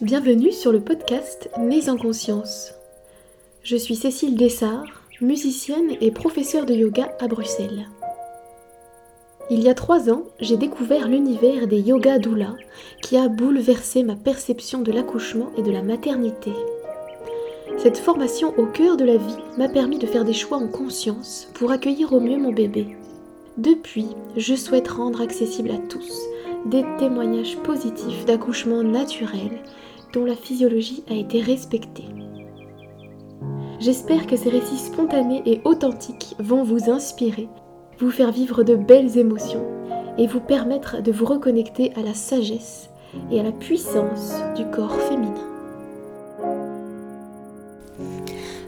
Bienvenue sur le podcast Nés en conscience. Je suis Cécile Dessart, musicienne et professeure de yoga à Bruxelles. Il y a trois ans, j'ai découvert l'univers des yoga doula qui a bouleversé ma perception de l'accouchement et de la maternité. Cette formation au cœur de la vie m'a permis de faire des choix en conscience pour accueillir au mieux mon bébé. Depuis, je souhaite rendre accessible à tous des témoignages positifs d'accouchement naturel dont la physiologie a été respectée. J'espère que ces récits spontanés et authentiques vont vous inspirer, vous faire vivre de belles émotions et vous permettre de vous reconnecter à la sagesse et à la puissance du corps féminin.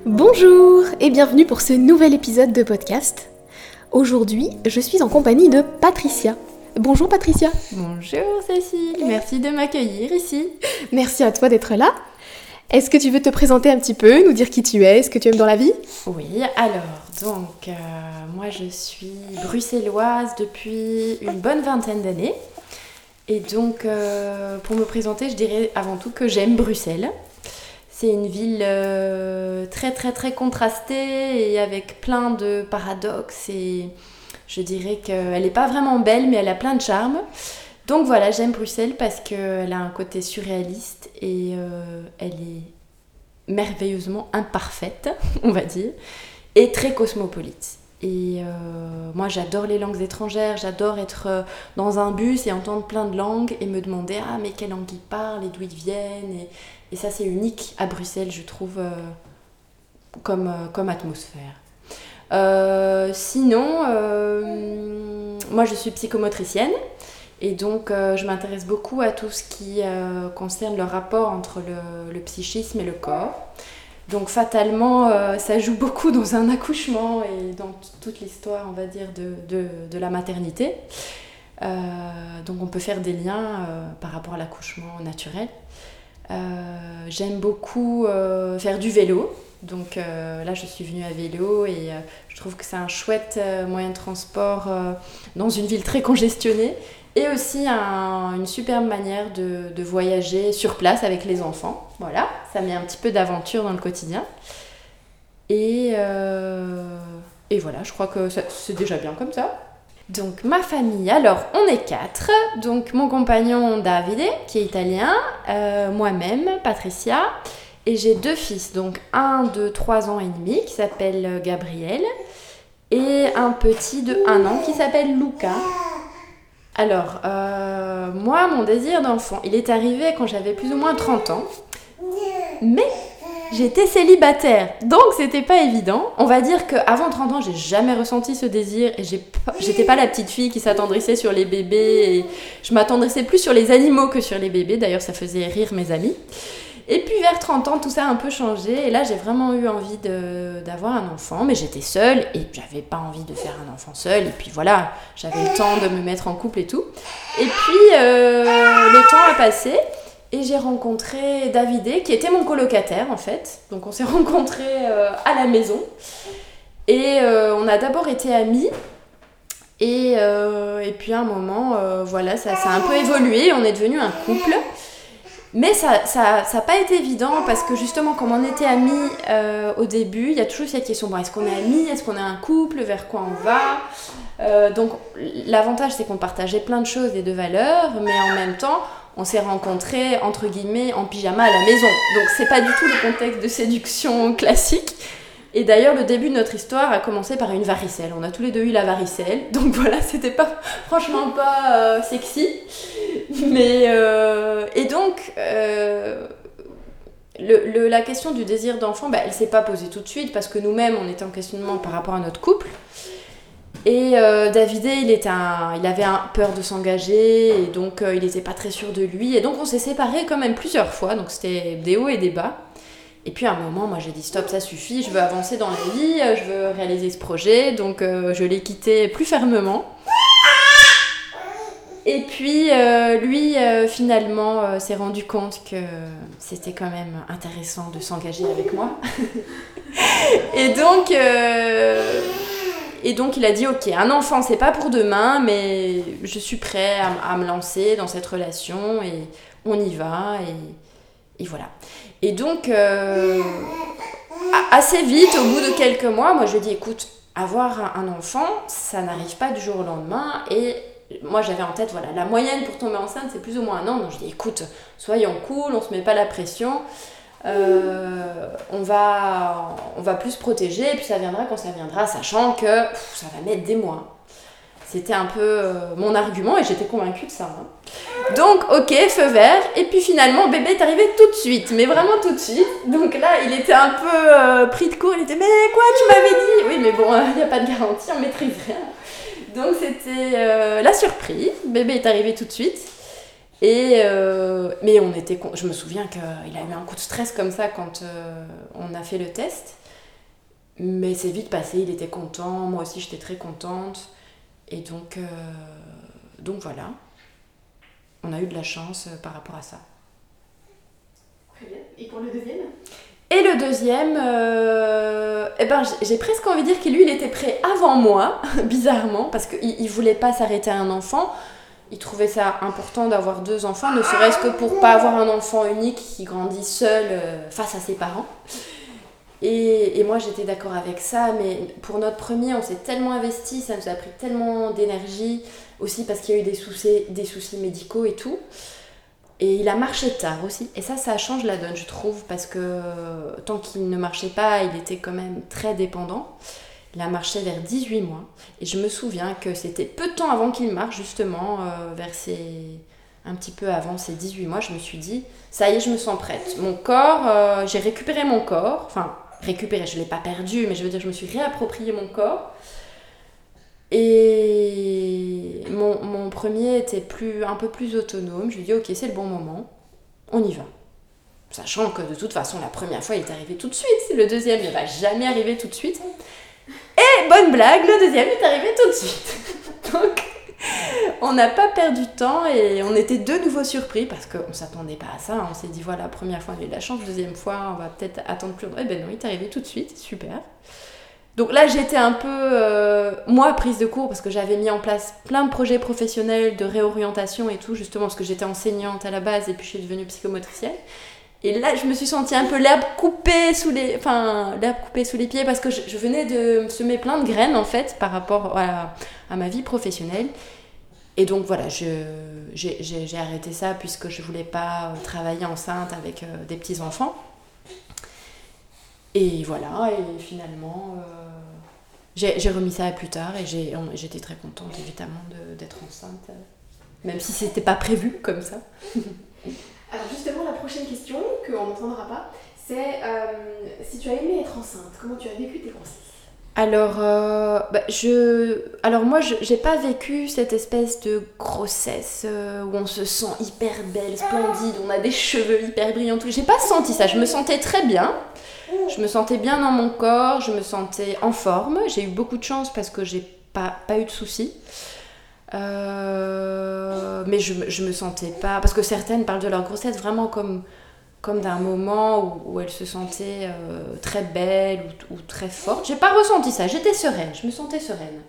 Bonjour et bienvenue pour ce nouvel épisode de podcast. Aujourd'hui, je suis en compagnie de Patricia. Bonjour Patricia. Bonjour Cécile, merci de m'accueillir ici. Merci à toi d'être là. Est-ce que tu veux te présenter un petit peu, nous dire qui tu es, ce que tu aimes dans la vie? Oui, alors, donc, euh, moi je suis bruxelloise depuis une bonne vingtaine d'années. Et donc, euh, pour me présenter, je dirais avant tout que j'aime Bruxelles. C'est une ville euh, très très très contrastée et avec plein de paradoxes et je dirais qu'elle n'est pas vraiment belle, mais elle a plein de charme. Donc voilà, j'aime Bruxelles parce qu'elle a un côté surréaliste et euh, elle est merveilleusement imparfaite, on va dire, et très cosmopolite. Et euh, moi, j'adore les langues étrangères, j'adore être euh, dans un bus et entendre plein de langues et me demander ah mais quelle langue ils parlent et d'où ils viennent? Et, ça, c'est unique à Bruxelles, je trouve, comme, comme atmosphère. Euh, sinon, euh, moi je suis psychomotricienne et donc euh, je m'intéresse beaucoup à tout ce qui concerne le rapport entre le, psychisme et le corps. Donc fatalement, ça joue beaucoup dans un accouchement et dans toute l'histoire, on va dire, de, de, la maternité. donc on peut faire des liens par rapport à l'accouchement naturel. J'aime beaucoup faire du vélo. Donc euh, là, je suis venue à vélo et euh, je trouve que c'est un chouette euh, moyen de transport dans une ville très congestionnée et aussi une superbe manière de, voyager sur place avec les enfants. Voilà, ça met un petit peu d'aventure dans le quotidien. Et, et voilà, je crois que c'est déjà bien comme ça. Donc ma famille, alors on est quatre. Donc mon compagnon Davide, qui est italien, moi-même, Patricia, et j'ai deux fils, donc un de 3 ans et demi qui s'appelle euh, Gabriel et un petit de 1 an qui s'appelle Luca. Alors, euh, moi, mon désir d'enfant, il est arrivé quand j'avais plus ou moins 30 ans. Mais j'étais célibataire, donc c'était pas évident. On va dire qu'avant 30 ans, j'ai jamais ressenti ce désir et j'étais pas la petite fille qui s'attendrissait sur les bébés je m'attendrissais plus sur les animaux que sur les bébés. D'ailleurs, ça faisait rire mes amis. Et puis vers 30 ans, tout ça a un peu changé. Et là, j'ai vraiment eu envie d'avoir un enfant. Mais j'étais seule et j'avais pas envie de faire un enfant seul. Et puis voilà, j'avais le temps de me mettre en couple et tout. Et puis euh, le temps a passé. Et j'ai rencontré Davidé, qui était mon colocataire en fait. Donc on s'est rencontrés euh, à la maison. Et euh, on a d'abord été amis. Et, et, puis à un moment, voilà, ça, ça, a un peu évolué. On est devenu un couple. Mais ça n'a ça, ça pas été évident parce que justement, comme on était amis euh, au début, il y a toujours cette question bon, est-ce qu'on est amis? Est-ce qu'on est un couple? Vers quoi on va? Euh, Donc, l'avantage, c'est qu'on partageait plein de choses et de valeurs, mais en même temps, on s'est rencontrés entre guillemets en pyjama à la maison. Donc, c'est pas du tout le contexte de séduction classique. Et d'ailleurs, le début de notre histoire a commencé par une varicelle. On a tous les deux eu la varicelle. Donc voilà, c'était pas franchement pas euh, sexy. Mais euh, et donc euh, le, la question du désir d'enfant, bah, elle s'est pas posée tout de suite parce que nous-mêmes, on était en questionnement par rapport à notre couple. Et David, il, il avait peur de s'engager et donc il n'était pas très sûr de lui. Et donc on s'est séparés quand même plusieurs fois. Donc c'était des hauts et des bas. Et puis à un moment, moi j'ai dit stop, ça suffit, je veux avancer dans la vie, je veux réaliser ce projet, donc euh, je l'ai quitté plus fermement. Et puis euh, lui, euh, finalement, s'est rendu compte que c'était quand même intéressant de s'engager avec moi. et donc, et donc il a dit ok, un enfant c'est pas pour demain, mais je suis prêt à, à, me lancer dans cette relation et on y va. Et, et voilà. Et donc, euh, assez vite, au bout de quelques mois, moi je dis écoute, avoir un enfant, ça n'arrive pas du jour au lendemain. Et moi j'avais en tête, voilà, la moyenne pour tomber enceinte, c'est plus ou moins un an. Donc je dis écoute, soyons cool, on se met pas la pression. Euh, on, va, on va plus protéger, et puis ça viendra quand ça viendra, sachant que ça va mettre des mois. C'était un peu euh, mon argument et j'étais convaincue de ça. Hein. Donc, ok, feu vert. Et puis finalement, bébé est arrivé tout de suite, mais vraiment tout de suite. Donc là, il était un peu euh, pris de court. Il était, mais quoi, tu m'avais dit? Oui, mais bon, il n'y a pas de garantie, on maîtrise rien. Donc c'était la surprise. Bébé est arrivé tout de suite. Et euh, mais on était, je me souviens qu'il a eu un coup de stress comme ça quand euh, on a fait le test. Mais c'est vite passé, il était content, moi aussi j'étais très contente. Et donc, euh, donc voilà, on a eu de la chance par rapport à ça. Très bien. Et pour le deuxième? Et le deuxième, eh ben, j'ai presque envie de dire que lui, il était prêt avant moi, bizarrement, parce qu'il ne voulait pas s'arrêter à un enfant il trouvait ça important d'avoir deux enfants, ne serait-ce que pour pas avoir un enfant unique qui grandit seul euh, face à ses parents. Et, moi j'étais d'accord avec ça, mais pour notre premier, on s'est tellement investi, ça nous a pris tellement d'énergie, aussi parce qu'il y a eu des soucis, des soucis médicaux et tout. Et il a marché tard aussi. Et ça, ça change la donne, je trouve, parce que tant qu'il ne marchait pas, il était quand même très dépendant. Il a marché vers 18 mois. Et je me souviens que c'était peu de temps avant qu'il marche, justement, euh, vers ses... un petit peu avant ses 18 mois, je me suis dit, ça y est, je me sens prête. Mon corps, euh, j'ai récupéré mon corps. Enfin, récupéré, je ne l'ai pas perdu, mais je veux dire, je me suis réapproprié mon corps. Et mon, mon premier était plus, un peu plus autonome. Je lui ai dit, ok, c'est le bon moment, on y va. Sachant que de toute façon, la première fois, il est arrivé tout de suite. Le deuxième, il ne va jamais arriver tout de suite. Et bonne blague, le deuxième est arrivé tout de suite. Donc, on n'a pas perdu de temps et on était de nouveau surpris parce qu'on ne s'attendait pas à ça. On s'est dit, voilà, première fois on a eu la chance, deuxième fois on va peut-être attendre plus longtemps. Et ben non, il est arrivé tout de suite, super. Donc là, j'étais un peu, euh, moi, prise de cours parce que j'avais mis en place plein de projets professionnels de réorientation et tout, justement parce que j'étais enseignante à la base et puis je suis devenue psychomotricienne. Et là, je me suis sentie un peu l'herbe coupée sous les, enfin, l'herbe coupée sous les pieds parce que je, venais de semer plein de graines en fait par rapport à, ma vie professionnelle. Et donc voilà, j'ai arrêté ça puisque je voulais pas travailler enceinte avec euh, des petits enfants. Et voilà, et finalement, euh, j'ai remis ça à plus tard et j'étais très contente évidemment d'être enceinte, même si c'était pas prévu comme ça. Alors justement, la prochaine question, qu'on n'entendra pas, c'est euh, si tu as aimé être enceinte, comment tu as vécu tes grossesses? Alors, euh, bah, je... Alors moi, je n'ai pas vécu cette espèce de grossesse euh, où on se sent hyper belle, splendide, on a des cheveux hyper brillants. J'ai pas senti ça. Je me sentais très bien. Je me sentais bien dans mon corps. Je me sentais en forme. J'ai eu beaucoup de chance parce que j'ai pas, pas eu de soucis. Euh, mais je, je me sentais pas. Parce que certaines parlent de leur grossesse vraiment comme, comme d'un moment où, elles se sentaient euh, très belles ou, très fortes. J'ai pas ressenti ça, j'étais sereine, je me sentais sereine.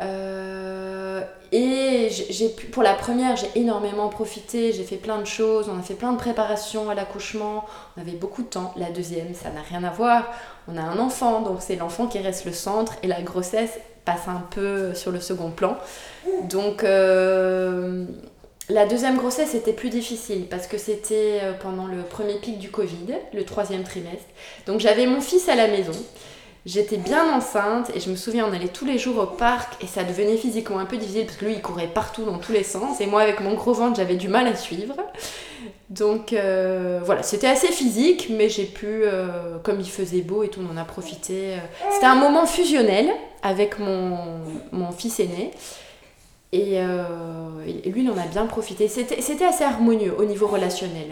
Euh, et j'ai pour la première, j'ai énormément profité, j'ai fait plein de choses, on a fait plein de préparations à l'accouchement, on avait beaucoup de temps. La deuxième, ça n'a rien à voir. On a un enfant, donc c'est l'enfant qui reste le centre et la grossesse passe un peu sur le second plan. Donc euh, la deuxième grossesse était plus difficile parce que c'était euh, pendant le premier pic du Covid, le troisième trimestre. Donc j'avais mon fils à la maison. J'étais bien enceinte et je me souviens, on allait tous les jours au parc et ça devenait physiquement un peu difficile parce que lui il courait partout dans tous les sens et moi avec mon gros ventre j'avais du mal à suivre. Donc euh, voilà, c'était assez physique mais j'ai pu, comme il faisait beau et tout, on en a profité. C'était un moment fusionnel avec mon, mon fils aîné. Euh, et, lui, il en a bien profité. C'était assez harmonieux au niveau relationnel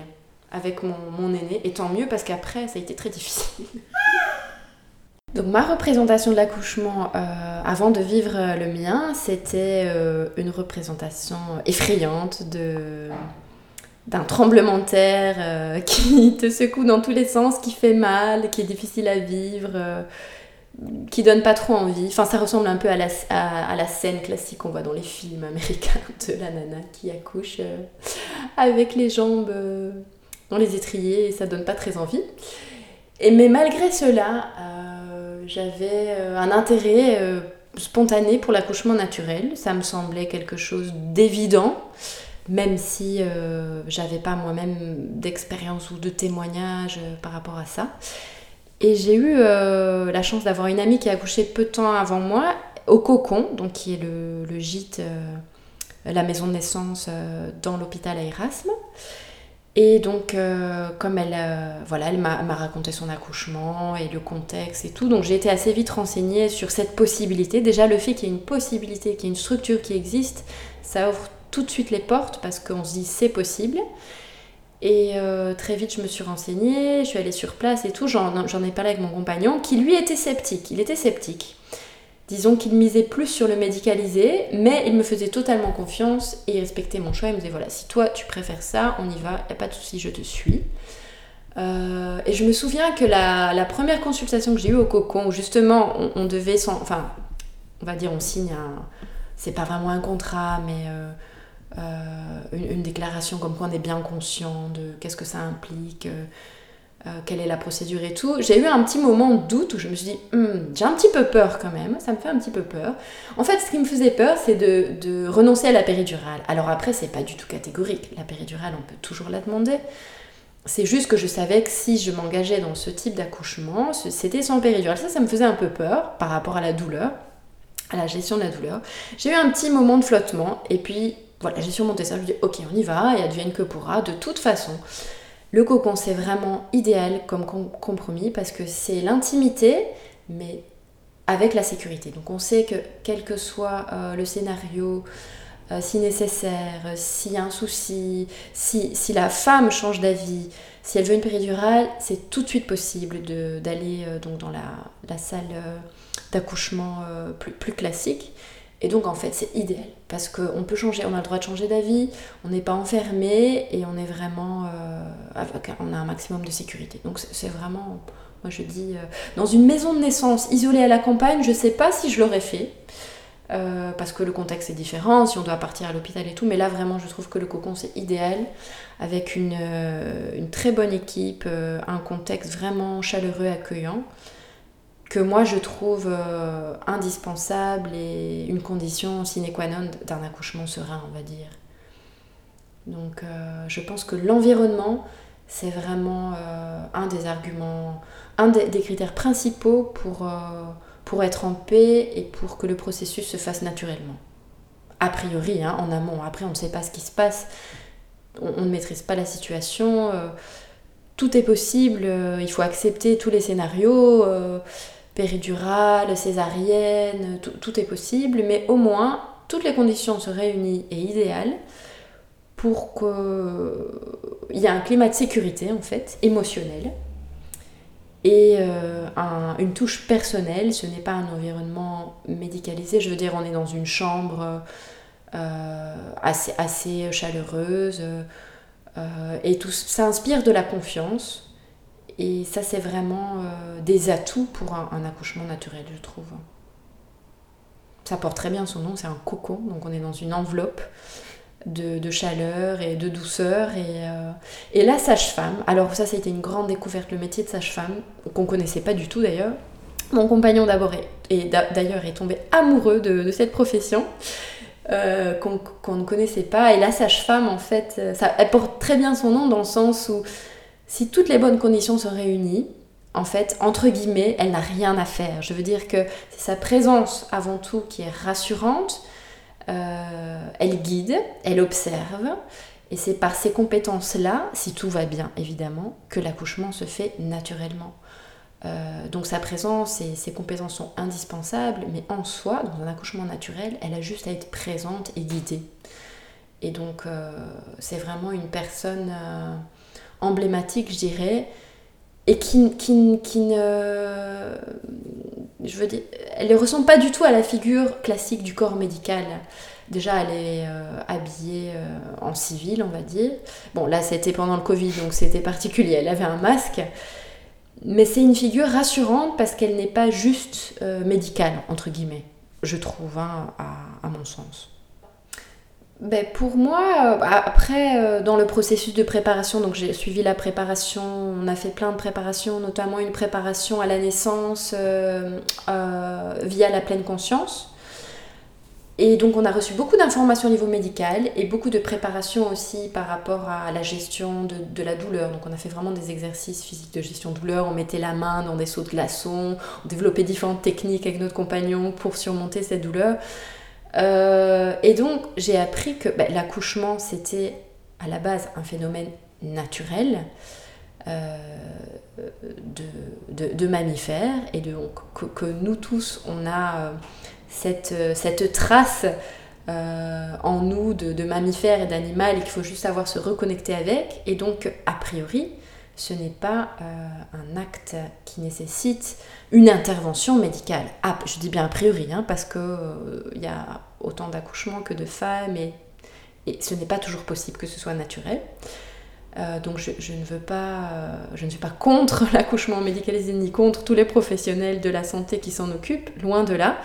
avec mon, mon aîné, et tant mieux parce qu'après, ça a été très difficile. Donc ma représentation de l'accouchement euh, avant de vivre le mien, c'était euh, une représentation effrayante de d'un tremblement de terre qui te secoue dans tous les sens, qui fait mal, qui est difficile à vivre qui donne pas trop envie. Enfin, ça ressemble un peu à la, scène classique qu'on voit dans les films américains de la nana qui accouche euh, avec les jambes euh, dans les étriers et ça donne pas très envie. Et, mais malgré cela, euh, j'avais un intérêt spontané pour l'accouchement naturel. Ça me semblait quelque chose d'évident, même si j'avais pas moi-même d'expérience ou de témoignage par rapport à ça. Et j'ai eu la chance d'avoir une amie qui a accouché peu de temps avant moi au Cocon, donc qui est le, gîte, la maison de naissance dans l'hôpital à Erasme. Et donc, euh, comme elle, euh, voilà, elle m'a raconté son accouchement et le contexte et tout, donc j'ai été assez vite renseignée sur cette possibilité. Déjà, le fait qu'il y ait une possibilité, qu'il y ait une structure qui existe, ça ouvre tout de suite les portes parce qu'on se dit c'est possible. Et euh, très vite, je me suis renseignée, je suis allée sur place et tout. J'en ai parlé avec mon compagnon qui, lui, était sceptique. Il était sceptique. Disons qu'il misait plus sur le médicalisé, mais il me faisait totalement confiance et il respectait mon choix. Il me disait voilà, si toi tu préfères ça, on y va, n'y a pas de souci, je te suis. Euh, et je me souviens que la, première consultation que j'ai eue au cocon, où justement on, devait, enfin, on va dire, on signe un, c'est pas vraiment un contrat, mais euh, une, une, déclaration comme quoi on est bien conscient de qu'est-ce que ça implique euh, quelle est la procédure et tout, j'ai eu un petit moment de doute où je me suis dit, hmm, j'ai un petit peu peur quand même, ça me fait un petit peu peur. En fait, ce qui me faisait peur, c'est de, renoncer à la péridurale. Alors après, c'est pas du tout catégorique. La péridurale, on peut toujours la demander. C'est juste que je savais que si je m'engageais dans ce type d'accouchement, c'était sans péridurale. Ça, ça me faisait un peu peur par rapport à la douleur, à la gestion de la douleur. J'ai eu un petit moment de flottement et puis voilà, j'ai surmonté ça. Je me dis, ok, on y va et advienne que pourra. De toute façon, le cocon, c'est vraiment idéal comme compromis parce que c'est l'intimité, mais avec la sécurité. Donc on sait que quel que soit euh, le scénario, euh, si nécessaire, s'il y a un souci, si, la femme change d'avis, si elle veut une péridurale, c'est tout de suite possible d'aller euh, dans la, salle d'accouchement plus classique. Et donc en fait c'est idéal parce qu'on peut changer, on a le droit de changer d'avis, on n'est pas enfermé et on est vraiment, euh, on a un maximum de sécurité. Donc c'est vraiment, moi je dis, euh, dans une maison de naissance isolée à la campagne, je sais pas si je l'aurais fait. Euh, parce que le contexte est différent, si on doit partir à l'hôpital et tout, mais là vraiment je trouve que le cocon c'est idéal, avec une, une, très bonne équipe, un contexte vraiment chaleureux, accueillant que moi je trouve euh, indispensable et une condition sine qua non d'un accouchement serein, on va dire. Donc euh, je pense que l'environnement, c'est vraiment euh, un des arguments, un des, critères principaux pour, être en paix et pour que le processus se fasse naturellement. A priori, hein, en amont. Après, on ne sait pas ce qui se passe, on ne maîtrise pas la situation. tout est possible, il faut accepter tous les scénarios péridurale, césarienne, tout, est possible, mais au moins toutes les conditions se réunissent et idéales pour qu'il y ait un climat de sécurité en fait, émotionnel, et euh, une touche personnelle. Ce n'est pas un environnement médicalisé, je veux dire, on est dans une chambre euh, assez, chaleureuse, euh, et tout ça inspire de la confiance. Et ça, c'est vraiment euh, des atouts pour un, accouchement naturel, je trouve. Ça porte très bien son nom, c'est un cocon, donc on est dans une enveloppe de, chaleur et de douceur. Et, euh, et la sage-femme, alors ça, ça a été une grande découverte, le métier de sage-femme, qu'on connaissait pas du tout d'ailleurs. Mon compagnon d'abord et d'ailleurs est tombé amoureux de, cette profession. Euh, qu'on ne connaissait pas. Et la sage-femme, en fait, ça, elle porte très bien son nom dans le sens où si toutes les bonnes conditions sont réunies, en fait, entre guillemets, elle n'a rien à faire. Je veux dire que c'est sa présence avant tout qui est rassurante. Euh, elle guide, elle observe. Et c'est par ces compétences-là, si tout va bien évidemment, que l'accouchement se fait naturellement. Euh, donc sa présence et ses compétences sont indispensables, mais en soi, dans un accouchement naturel, elle a juste à être présente et guidée. Et donc euh, c'est vraiment une personne emblématique, je dirais, et qui, ne. Elle ressemble pas du tout à la figure classique du corps médical. Déjà, elle est euh, habillée euh, en civil, on va dire. Bon, là, c'était pendant le Covid, donc c'était particulier. Elle avait un masque. Mais c'est une figure rassurante parce qu'elle n'est pas juste euh, médicale, entre guillemets, je trouve, hein, à mon sens ben pour moi, après, dans le processus de préparation, donc j'ai suivi la préparation, on a fait plein de préparations, notamment une préparation à la naissance via la pleine conscience. Et donc on a reçu beaucoup d'informations au niveau médical et beaucoup de préparation aussi par rapport à la gestion de, la douleur. Donc on a fait vraiment des exercices physiques de gestion de douleur, on mettait la main dans des sauts de glaçons, on développait différentes techniques avec notre compagnon pour surmonter cette douleur. Euh, et donc j'ai appris que ben, l'accouchement c'était à la base un phénomène naturel. Euh, de, de, mammifères et donc que, nous tous on a euh, euh, cette, trace en nous de, mammifères et d'animal et qu'il faut juste savoir se reconnecter avec. Et donc, a priori, ce n'est pas euh, un acte qui nécessite une intervention médicale. Ah, je dis bien a priori, hein, parce qu'il y a autant d'accouchements que de femmes et, ce n'est pas toujours possible que ce soit naturel. donc je, je, ne veux pas, je ne suis pas contre l'accouchement médicalisé ni contre tous les professionnels de la santé qui s'en occupent, loin de là.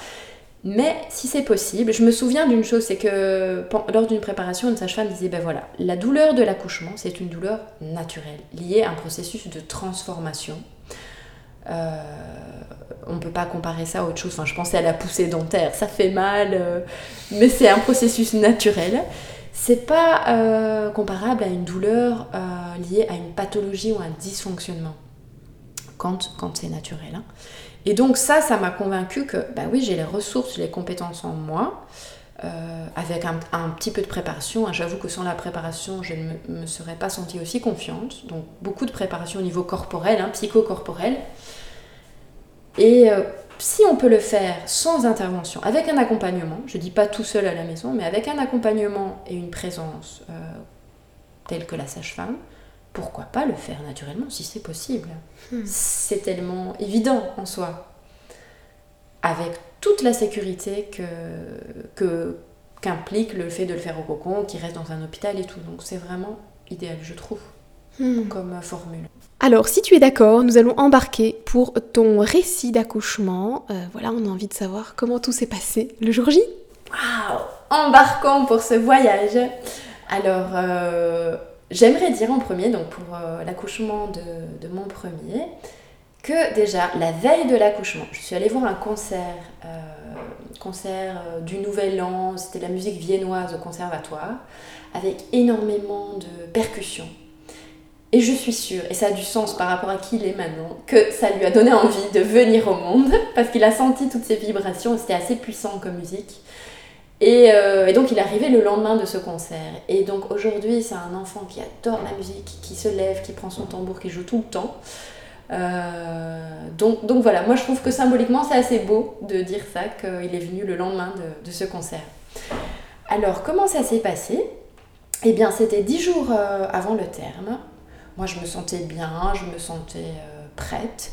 Mais si c'est possible, je me souviens d'une chose, c'est que lors d'une préparation, une sage-femme disait, ben voilà, la douleur de l'accouchement, c'est une douleur naturelle, liée à un processus de transformation. Euh, on ne peut pas comparer ça à autre chose, enfin je pensais à la poussée dentaire, ça fait mal, euh, mais c'est un processus naturel. C'est pas euh, comparable à une douleur liée à une pathologie ou un dysfonctionnement, quand, quand c'est naturel. Hein. Et donc ça, ça m'a convaincu que, bah oui, j'ai les ressources, les compétences en moi, euh, avec un, petit peu de préparation. J'avoue que sans la préparation, je ne me, serais pas sentie aussi confiante. Donc beaucoup de préparation au niveau corporel, hein, psychocorporel. Et euh, si on peut le faire sans intervention, avec un accompagnement, je ne dis pas tout seul à la maison, mais avec un accompagnement et une présence euh, telle que la sage-femme, pourquoi pas le faire naturellement si c'est possible hmm. C'est tellement évident en soi. Avec toute la sécurité que, qu'implique le fait de le faire au cocon, qui reste dans un hôpital et tout. Donc c'est vraiment idéal, je trouve, hmm. comme formule. Alors, si tu es d'accord, nous allons embarquer pour ton récit d'accouchement. Euh, voilà, on a envie de savoir comment tout s'est passé le jour J. Waouh Embarquons pour ce voyage. Alors, euh, J'aimerais dire en premier, donc pour euh, l'accouchement de, mon premier, que déjà la veille de l'accouchement, je suis allée voir un concert, euh, concert euh, du Nouvel An, c'était la musique viennoise au conservatoire, avec énormément de percussions. Et je suis sûre, et ça a du sens par rapport à qui il est maintenant, que ça lui a donné envie de venir au monde, parce qu'il a senti toutes ces vibrations, c'était assez puissant comme musique. Euh, et, donc il est arrivé le lendemain de ce concert. Et donc aujourd'hui, c'est un enfant qui adore la musique, qui se lève, qui prend son tambour, qui joue tout le temps. Euh, donc, voilà, moi je trouve que symboliquement c'est assez beau de dire ça, qu'il est venu le lendemain de, ce concert. Alors comment ça s'est passé? Eh bien c'était dix jours euh, avant le terme. Moi je me sentais bien, je me sentais prête.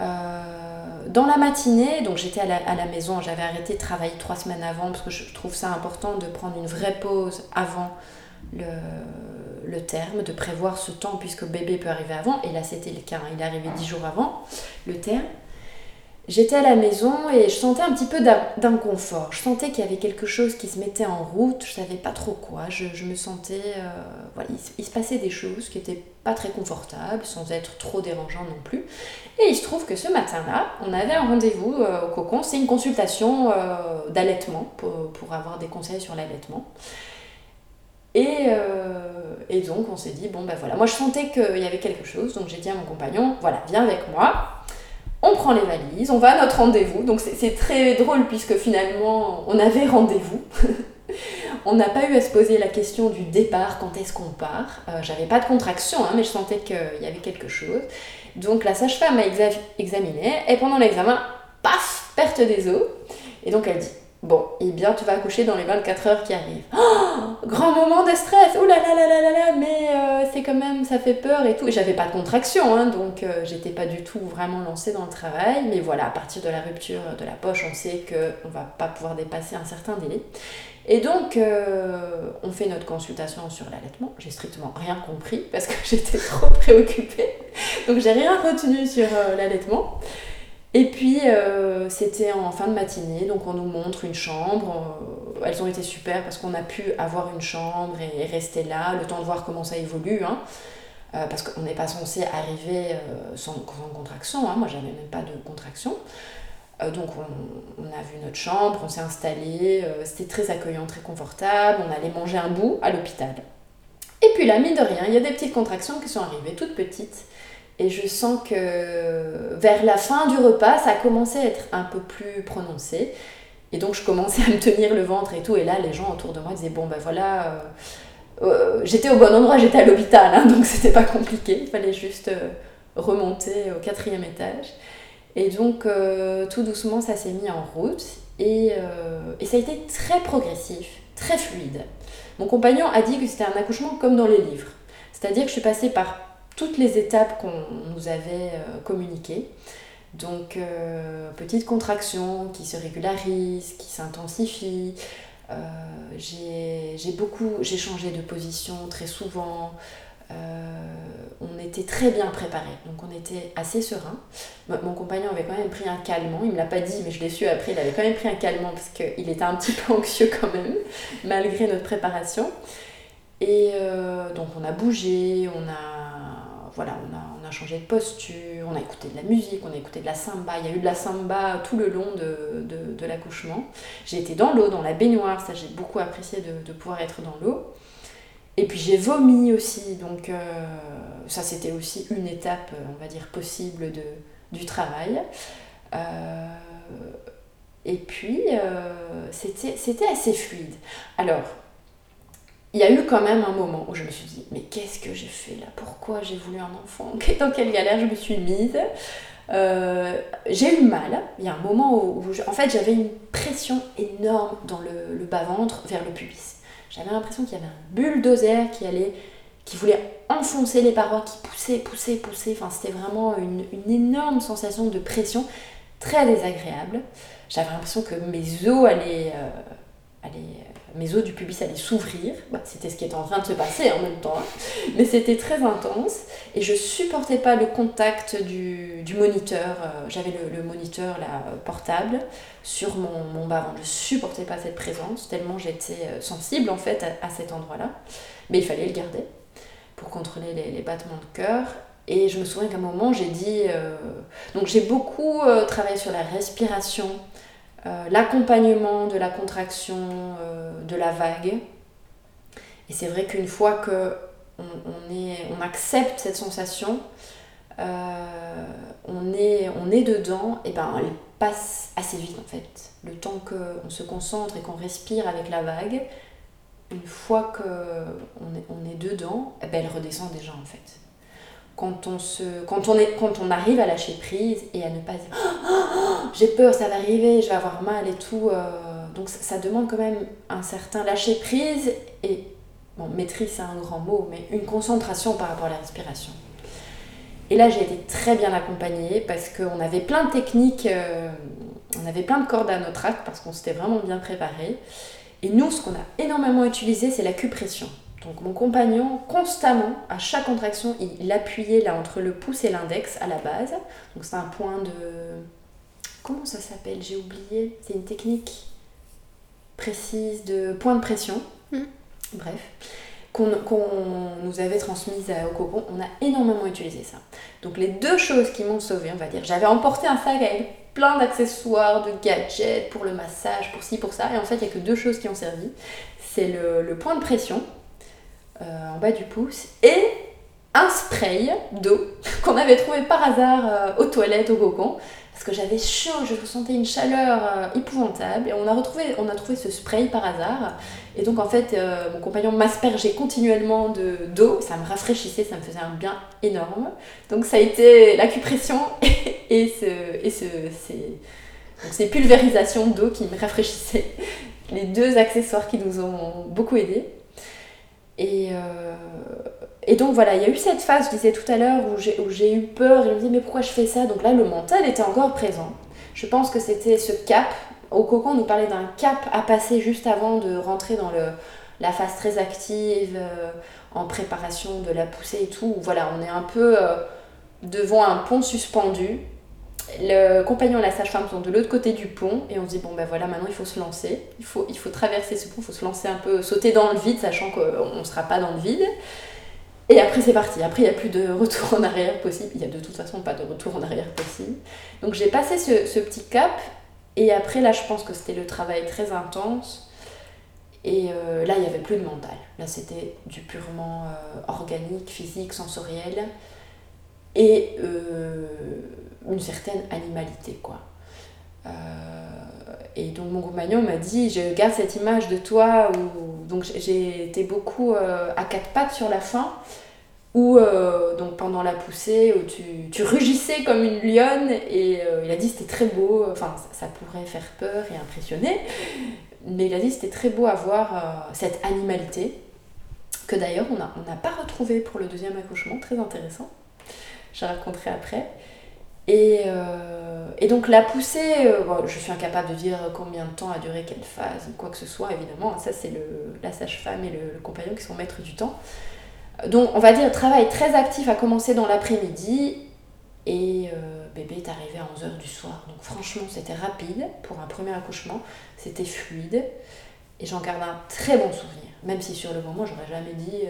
Euh, dans la matinée, donc j'étais à la, maison, j'avais arrêté de travailler trois semaines avant parce que je trouve ça important de prendre une vraie pause avant le, terme, de prévoir ce temps puisque bébé peut arriver avant. Et là c'était le cas, hein. il est arrivé dix jours avant le terme. J'étais à la maison et je sentais un petit peu d'inconfort. Je sentais qu'il y avait quelque chose qui se mettait en route, je savais pas trop quoi. Je, me sentais. Euh, voilà, il, se passait des choses qui étaient pas très confortables, sans être trop dérangeantes non plus. Et il se trouve que ce matin-là, on avait un rendez-vous euh, au cocon. C'est une consultation euh, d'allaitement pour, pour, avoir des conseils sur l'allaitement. Et, et, donc on s'est dit, bon ben voilà, moi je sentais qu'il y avait quelque chose, donc j'ai dit à mon compagnon, voilà, viens avec moi on prend les valises, on va à notre rendez-vous. Donc c'est très drôle puisque finalement on avait rendez-vous. on n'a pas eu à se poser la question du départ, quand est-ce qu'on part. Euh, j'avais pas de contraction, hein, mais je sentais qu'il y avait quelque chose. Donc la sage-femme m'a examiné et pendant l'examen, paf, perte des os. Et donc elle dit Bon, eh bien, tu vas accoucher dans les 24 heures qui arrivent. Oh, grand moment de stress. Ouh là là là là là là, mais euh, c'est quand même, ça fait peur et tout. Et j'avais pas de contraction, hein, donc euh, j'étais pas du tout vraiment lancée dans le travail. Mais voilà, à partir de la rupture de la poche, on sait qu'on va pas pouvoir dépasser un certain délai. Et donc, euh, on fait notre consultation sur l'allaitement. J'ai strictement rien compris parce que j'étais trop préoccupée. Donc, j'ai rien retenu sur l'allaitement. Et puis, euh, c'était en fin de matinée, donc on nous montre une chambre. Euh, elles ont été super parce qu'on a pu avoir une chambre et, rester là, le temps de voir comment ça évolue. Hein. Euh, parce qu'on n'est pas censé arriver sans, contraction. Hein. Moi, j'avais même pas de contraction. donc, on, on, a vu notre chambre, on s'est installé. c'était très accueillant, très confortable. On allait manger un bout à l'hôpital. Et puis là, mine de rien, il y a des petites contractions qui sont arrivées, toutes petites. Et je sens que vers la fin du repas, ça a commencé à être un peu plus prononcé. Et donc je commençais à me tenir le ventre et tout. Et là, les gens autour de moi disaient, bon ben voilà, euh, euh, j'étais au bon endroit, j'étais à l'hôpital, hein, donc c'était pas compliqué. Il fallait juste euh, remonter au quatrième étage. Et donc tout doucement, ça s'est mis en route. Et, et ça a été très progressif, très fluide. Mon compagnon a dit que c'était un accouchement comme dans les livres. C'est-à-dire que je suis passée par toutes les étapes qu'on nous avait euh, communiquées. Donc, euh, petite contraction qui se régularise, qui s'intensifie. Euh, j'ai beaucoup, j'ai changé de position très souvent. on était très bien préparés, donc on était assez serein. Mon compagnon avait quand même pris un calmant, il me l'a pas dit, mais je l'ai su après, il avait quand même pris un calmant parce qu'il était un petit peu anxieux quand même, malgré notre préparation. Et donc on a bougé, on a voilà, on a, changé de posture, on a écouté de la musique, on a écouté de la samba. Il y a eu de la samba tout le long de, l'accouchement. J'ai été dans l'eau, dans la baignoire, ça j'ai beaucoup apprécié de, pouvoir être dans l'eau. Et puis j'ai vomi aussi, donc euh, ça c'était aussi une étape, on va dire, possible de, du travail. Euh, et puis euh, c'était assez fluide. Alors, il y a eu quand même un moment où je me suis dit, mais qu'est-ce que j'ai fait là? Pourquoi j'ai voulu un enfant? Dans quelle galère je me suis mise? Euh, J'ai eu mal. Il y a un moment où, en fait, j'avais une pression énorme dans le, bas-ventre vers le pubis. J'avais l'impression qu'il y avait un bulldozer qui allait, qui voulait enfoncer les parois, qui poussait, poussait, poussait. Enfin, c'était vraiment une, énorme sensation de pression très désagréable. J'avais l'impression que mes os allaient, euh, allaient mes os du pubis allaient s'ouvrir. Bah, c'était ce qui était en train de se passer en même temps. Hein. Mais c'était très intense. Et je supportais pas le contact du, moniteur. Euh, j'avais le, moniteur portable sur mon, mon bas Je supportais pas cette présence, tellement j'étais euh, sensible en fait à, cet endroit-là. Mais il fallait le garder pour contrôler les, battements de cœur. Et je me souviens qu'à un moment, j'ai dit... Euh, donc j'ai beaucoup travaillé sur la respiration, euh, l'accompagnement de la contraction euh, de la vague. Et c'est vrai qu'une fois que on, accepte cette sensation, euh, on, est, on est dedans, et ben elle passe assez vite en fait. Le temps qu'on se concentre et qu'on respire avec la vague, une fois qu'on est, on est dedans, eh ben elle redescend déjà en fait quand on, se, quand, on est, quand on arrive à lâcher prise et à ne pas dire oh, j'ai peur, ça va arriver, je vais avoir mal et tout. Euh, donc ça, demande quand même un certain lâcher prise et, bon, maîtrise c'est un grand mot, mais une concentration par rapport à la respiration. Et là j'ai été très bien accompagnée parce qu'on avait plein de techniques, euh, on avait plein de cordes à notre arc parce qu'on s'était vraiment bien préparé. Et nous, ce qu'on a énormément utilisé, c'est l'acupression. Donc mon compagnon, constamment, à chaque contraction, il, appuyait là entre le pouce et l'index à la base. Donc c'est un point de... Comment ça s'appelle? J'ai oublié. C'est une technique précise de point de pression. Hmm. Bref. Qu'on nous avait transmise au cocon, on a énormément utilisé ça. Donc les deux choses qui m'ont sauvé, on va dire, j'avais emporté un sac avec plein d'accessoires, de gadgets pour le massage, pour ci, pour ça, et en fait il n'y a que deux choses qui ont servi. C'est le point de pression, en bas du pouce et un spray d'eau qu'on avait trouvé par hasard euh, aux toilettes au cocon. Parce que j'avais chaud, je ressentais une chaleur euh, épouvantable. Et on a retrouvé on a trouvé ce spray par hasard. Et donc en fait mon compagnon m'aspergeait continuellement de d'eau, ça me rafraîchissait, ça me faisait un bien énorme. Donc ça a été l'acupression et, ce et ce ces pulvérisations d'eau qui me rafraîchissaient, les deux accessoires qui nous ont beaucoup aidés. Et, euh, et donc voilà, il y a eu cette phase, je disais tout à l'heure, où j'ai eu peur, et je me disais mais pourquoi je fais ça? Donc là, le mental était encore présent. Je pense que c'était ce cap. Au cocon, on nous parlait d'un cap à passer juste avant de rentrer dans le, la phase très active, euh, en préparation de la poussée et tout. Voilà, on est un peu euh, devant un pont suspendu. Le compagnon et la sage-femme sont de l'autre côté du pont et on se dit bon ben voilà maintenant il faut se lancer, il faut, il faut traverser ce pont, il faut se lancer un peu, sauter dans le vide sachant qu'on ne sera pas dans le vide. Et après c'est parti, après il n'y a plus de retour en arrière possible, il n'y a de toute façon pas de retour en arrière possible. Donc j'ai passé ce, ce, petit cap. Et après là je pense que c'était le travail très intense. Et euh, là il n'y avait plus de mental, là c'était du purement euh, organique, physique, sensoriel. Et euh, une certaine animalité, quoi. Euh, et donc mon compagnon m'a dit, je garde cette image de toi où donc j'ai été beaucoup euh, à quatre pattes sur la fin, où donc pendant la poussée où tu, tu, rugissais comme une lionne et il a dit c'était très beau, enfin ça, pourrait faire peur et impressionner, mais il a dit c'était très beau à voir cette animalité que d'ailleurs on n'a on pas retrouvé pour le deuxième accouchement, très intéressant je raconterai après. Et, euh, et, donc la poussée, euh, je suis incapable de dire combien de temps a duré quelle phase ou quoi que ce soit, évidemment. Ça, c'est la sage-femme et le, compagnon qui sont maîtres du temps. Donc, on va dire, travail très actif a commencé dans l'après-midi et euh, bébé est arrivé à 11h du soir. Donc, franchement, c'était rapide pour un premier accouchement. C'était fluide et j'en garde un très bon souvenir. Même si sur le moment, j'aurais jamais dit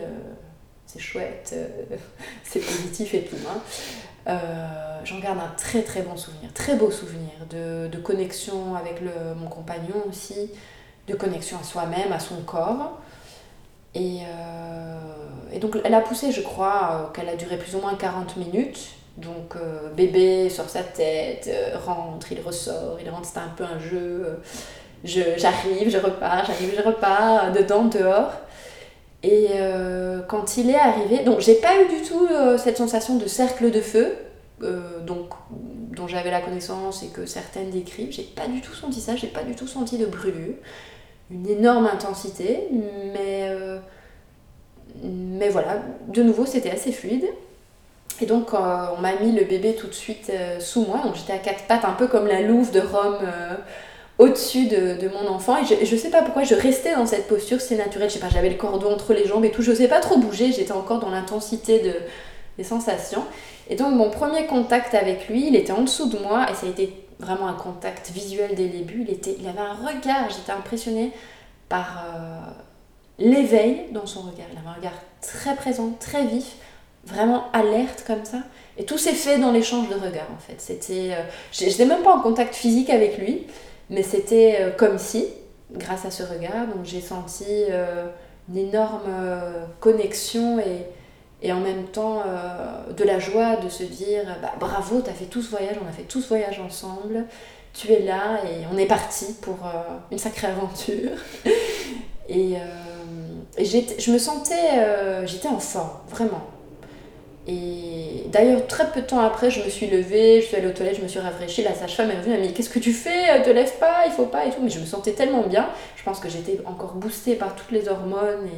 c'est chouette, c'est positif et tout. Hein. Euh, j'en garde un très très bon souvenir, très beau souvenir de, de connexion avec le, mon compagnon aussi, de connexion à soi-même, à son corps. Et, euh, et, donc elle a poussé, je crois, qu'elle a duré plus ou moins 40 minutes. Donc bébé sort sa tête, rentre, il ressort, il rentre, c'est un peu un jeu. j'arrive, je repars, j'arrive, je repars, dedans, dehors. Et euh, quand il est arrivé, donc j'ai pas eu du tout euh, cette sensation de cercle de feu, euh, donc, dont j'avais la connaissance et que certaines décrivent, j'ai pas du tout senti ça, j'ai pas du tout senti de brûlure, une énorme intensité, mais, mais voilà, de nouveau c'était assez fluide. Et donc on m'a mis le bébé tout de suite sous moi, donc j'étais à quatre pattes, un peu comme la louve de Rome au-dessus de, mon enfant. Et je, je sais pas pourquoi je restais dans cette posture, c'est naturel, je sais pas, j'avais le cordon entre les jambes et tout, je sais pas trop bouger, j'étais encore dans l'intensité de, des sensations. Et donc mon premier contact avec lui, il était en dessous de moi. Et ça a été vraiment un contact visuel dès le début, il, était, il avait un regard, j'étais impressionnée par euh, l'éveil dans son regard, il avait un regard très présent, très vif, vraiment alerte comme ça. Et tout s'est fait dans l'échange de regards en fait. C'était, euh, j'étais même pas en contact physique avec lui, mais c'était euh, comme si, grâce à ce regard, j'ai senti euh, une énorme euh, connexion et, et en même temps de la joie de se dire bah, bravo, t'as fait tout ce voyage, on a fait tout ce voyage ensemble, tu es là et on est parti pour une sacrée aventure. et, et je me sentais, j'étais en forme, vraiment. Et d'ailleurs, très peu de temps après, je me suis levée, je suis allée aux toilettes, je me suis rafraîchie. La sage-femme est venue, elle m'a dit Qu'est-ce que tu fais? Te lève pas, il faut pas et tout. Mais je me sentais tellement bien. Je pense que j'étais encore boostée par toutes les hormones.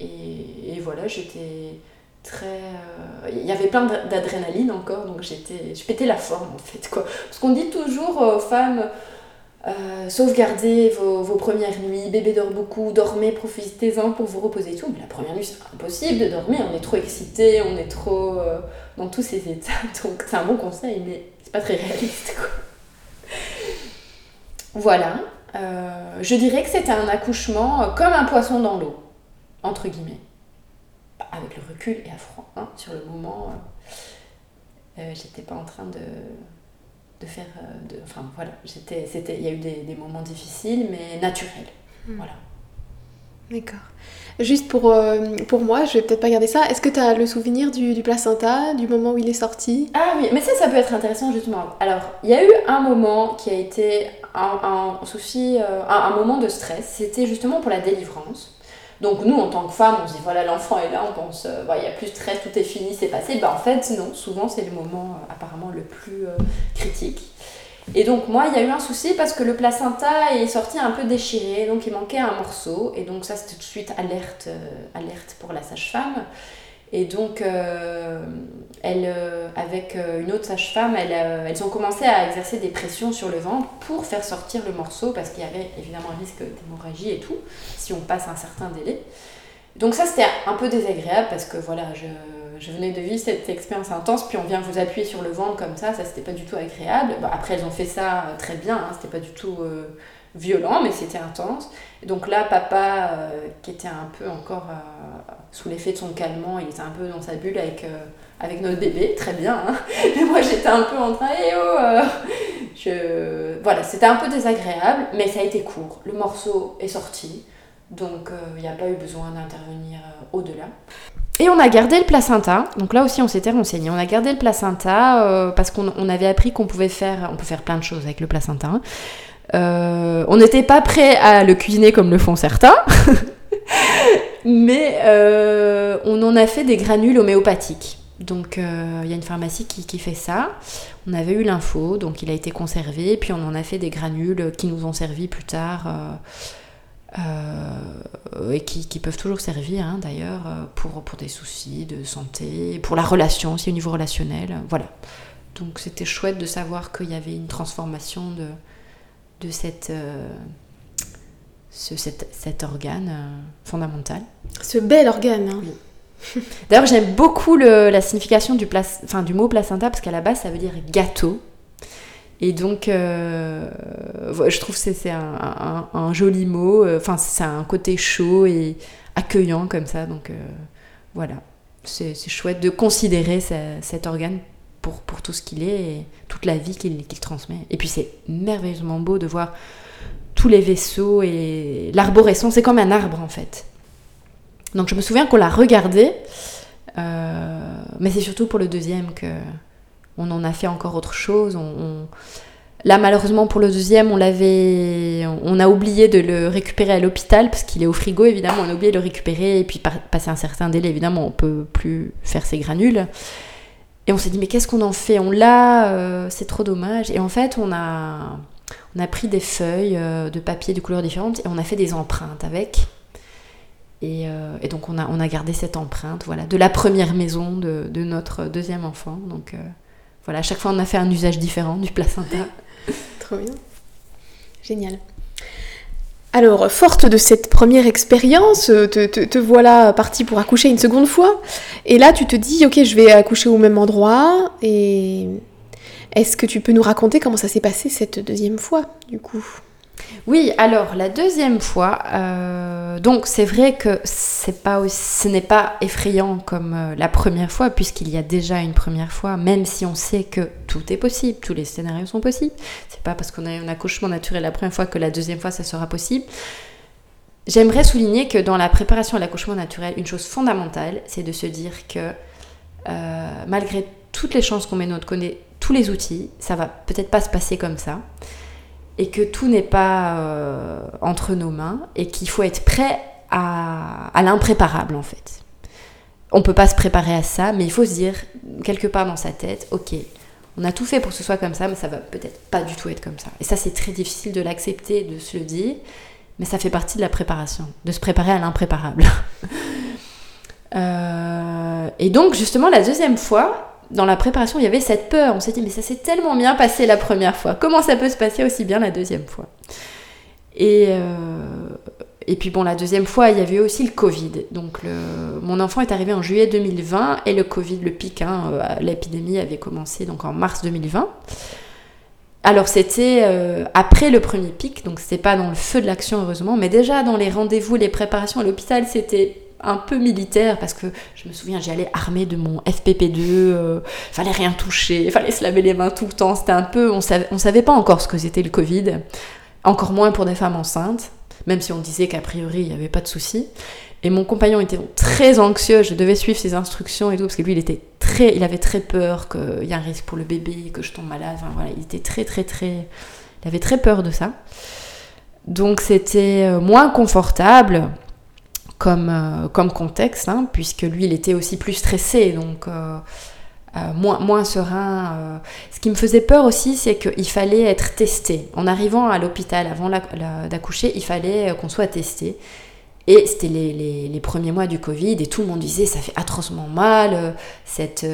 Et, et, et voilà, j'étais très. Euh, il y avait plein d'adrénaline encore, donc j'étais, je pétais la forme en fait. Quoi. Parce qu'on dit toujours aux femmes euh, sauvegardez vos, premières nuits, bébé dort beaucoup, dormez, profitez-en pour vous reposer et tout. Mais la première nuit, c'est impossible de dormir, on est trop excité, on est trop euh, dans tous ces états. Donc c'est un bon conseil, mais c'est pas très réaliste. Quoi. Voilà, euh, je dirais que c'était un accouchement comme un poisson dans l'eau, entre guillemets. Avec le recul et à froid, hein, sur le moment, j'étais pas en train de de faire. Euh, de, enfin voilà, c'était, c'était, il y a eu des, des moments difficiles, mais naturels. Hmm. Voilà. D'accord. Juste pour, euh, pour moi, je vais peut-être pas garder ça. Est-ce que tu as le souvenir du, du, placenta, du moment où il est sorti? Ah oui, mais ça, ça peut être intéressant justement. Alors, il y a eu un moment qui a été un, un souci, euh, un, un, moment de stress. C'était justement pour la délivrance. Donc nous, en tant que femmes, on se dit voilà, l'enfant est là, on pense, euh, il n'y a plus de stress, tout est fini, c'est passé. Bah, en fait, non, souvent c'est le moment euh, apparemment le plus euh, critique. Et donc moi, il y a eu un souci parce que le placenta est sorti un peu déchiré, donc il manquait un morceau. Et donc ça, c'était tout de suite alerte, alerte pour la sage-femme. Et donc, euh, elle, euh, avec euh, une autre sage-femme, elles, ont commencé à exercer des pressions sur le ventre pour faire sortir le morceau parce qu'il y avait évidemment un risque d'hémorragie et tout, si on passe un certain délai. Donc ça, c'était un peu désagréable parce que voilà, je venais de vivre cette expérience intense, puis on vient vous appuyer sur le ventre comme ça, ça c'était pas du tout agréable. après, elles ont fait ça très bien, hein, c'était pas du tout violent, mais c'était intense. donc là, papa, qui était un peu encore sous l'effet de son calmant, il était un peu dans sa bulle avec, avec notre bébé, très bien. Hein. mais moi, j'étais un peu en train, eh oh, je... Voilà, c'était un peu désagréable, mais ça a été court. Le morceau est sorti. Donc il n'y a pas eu besoin d'intervenir au-delà. Et on a gardé le placenta. Donc là aussi, on s'était renseigné. On a gardé le placenta euh, parce qu'on avait appris qu'on pouvait faire, on peut faire plein de choses avec le placenta. Euh, on n'était pas prêt à le cuisiner comme le font certains, mais euh, on en a fait des granules homéopathiques. Donc il y a une pharmacie qui, fait ça. On avait eu l'info, donc il a été conservé, puis on en a fait des granules qui nous ont servi plus tard euh, et qui, peuvent toujours servir hein, d'ailleurs euh, pour, pour des soucis de santé, pour la relation aussi au niveau relationnel. Voilà. Donc c'était chouette de savoir qu'il y avait une transformation de, de cette, euh, ce, cet, cet, organe fondamental. Ce bel organe. Hein. Oui. D'ailleurs, j'aime beaucoup le, la signification du, place, enfin, du mot placenta parce qu'à la base, ça veut dire gâteau. Et donc, euh, je trouve que c'est un, joli mot. Euh, enfin, c'est un côté chaud et accueillant comme ça. Donc, euh, voilà. C'est chouette de considérer cet organe pour, pour tout ce qu'il est et toute la vie qu'il transmet. Et puis, c'est merveilleusement beau de voir tous les vaisseaux et l'arborescence. C'est comme un arbre, en fait. Donc, je me souviens qu'on l'a regardé. mais c'est surtout pour le deuxième que on en a fait encore autre chose. Là, malheureusement, pour le deuxième, on l'avait, on a oublié de le récupérer à l'hôpital parce qu'il est au frigo, évidemment. On a oublié de le récupérer et puis passer un certain délai, évidemment, on peut plus faire ses granules. Et on s'est dit mais qu'est-ce qu'on en fait? On l'a, euh, c'est trop dommage. Et en fait, on a, on a pris des feuilles euh, de papier de couleurs différentes et on a fait des empreintes avec. Et, euh, donc on a, on a gardé cette empreinte, voilà, de la première maison de notre deuxième enfant. Donc voilà, à chaque fois on a fait un usage différent du placenta. Trop bien. Génial. Alors, forte de cette première expérience, te, te, voilà partie pour accoucher une seconde fois. Et là, tu te dis, ok, je vais accoucher au même endroit. Et est-ce que tu peux nous raconter comment ça s'est passé cette deuxième fois, du coup? Oui, alors la deuxième fois, euh, donc c'est vrai que c'est pas ce n'est pas effrayant comme euh, la première fois, puisqu'il y a déjà une première fois, même si on sait que tout est possible, tous les scénarios sont possibles. C'est pas parce qu'on a un accouchement naturel la première fois que la deuxième fois ça sera possible. J'aimerais souligner que dans la préparation à l'accouchement naturel, une chose fondamentale, c'est de se dire que euh, malgré toutes les chances qu'on met notre connaît tous les outils, ça va peut-être pas se passer comme ça et que tout n'est pas euh, entre nos mains et qu'il faut être prêt à, l'impréparable en fait. On peut pas se préparer à ça, mais il faut se dire quelque part dans sa tête, ok, on a tout fait pour que ce soit comme ça, mais ça va peut-être pas du tout être comme ça. Et ça, c'est très difficile de l'accepter, de se le dire, mais ça fait partie de la préparation, de se préparer à l'impréparable. Euh, et donc, justement, la deuxième fois, dans la préparation, il y avait cette peur. On s'est dit, mais ça s'est tellement bien passé la première fois. Comment ça peut se passer aussi bien la deuxième fois? Et, euh, et puis bon, la deuxième fois, il y avait aussi le Covid. Donc mon enfant est arrivé en juillet 2020 et le Covid, le pic, hein, euh, l'épidémie avait commencé donc en mars 2020. Alors c'était euh, après le premier pic, donc c'était pas dans le feu de l'action heureusement, mais déjà dans les rendez-vous, les préparations à l'hôpital, c'était un peu militaire parce que je me souviens j'y allais armée de mon FPP2 euh, fallait rien toucher fallait se laver les mains tout le temps. C'était un peu on savait, on savait pas encore ce que c'était le Covid. Encore moins pour des femmes enceintes même si on disait qu'a priori il n'y avait pas de souci. Et mon compagnon était très anxieux. Je devais suivre ses instructions et tout parce que lui il était très il avait très peur qu'il y ait un risque pour le bébé que je tombe malade. Enfin voilà il était très très très il avait très peur de ça. Donc c'était euh, moins confortable comme, euh, comme contexte, hein, puisque lui, il était aussi plus stressé, donc euh, euh, moins, moins serein. Ce qui me faisait peur aussi, c'est qu'il fallait être testé. En arrivant à l'hôpital avant d'accoucher, il fallait qu'on soit testé. Et c'était les, les, premiers mois du Covid et tout le monde disait ça fait atrocement mal, cette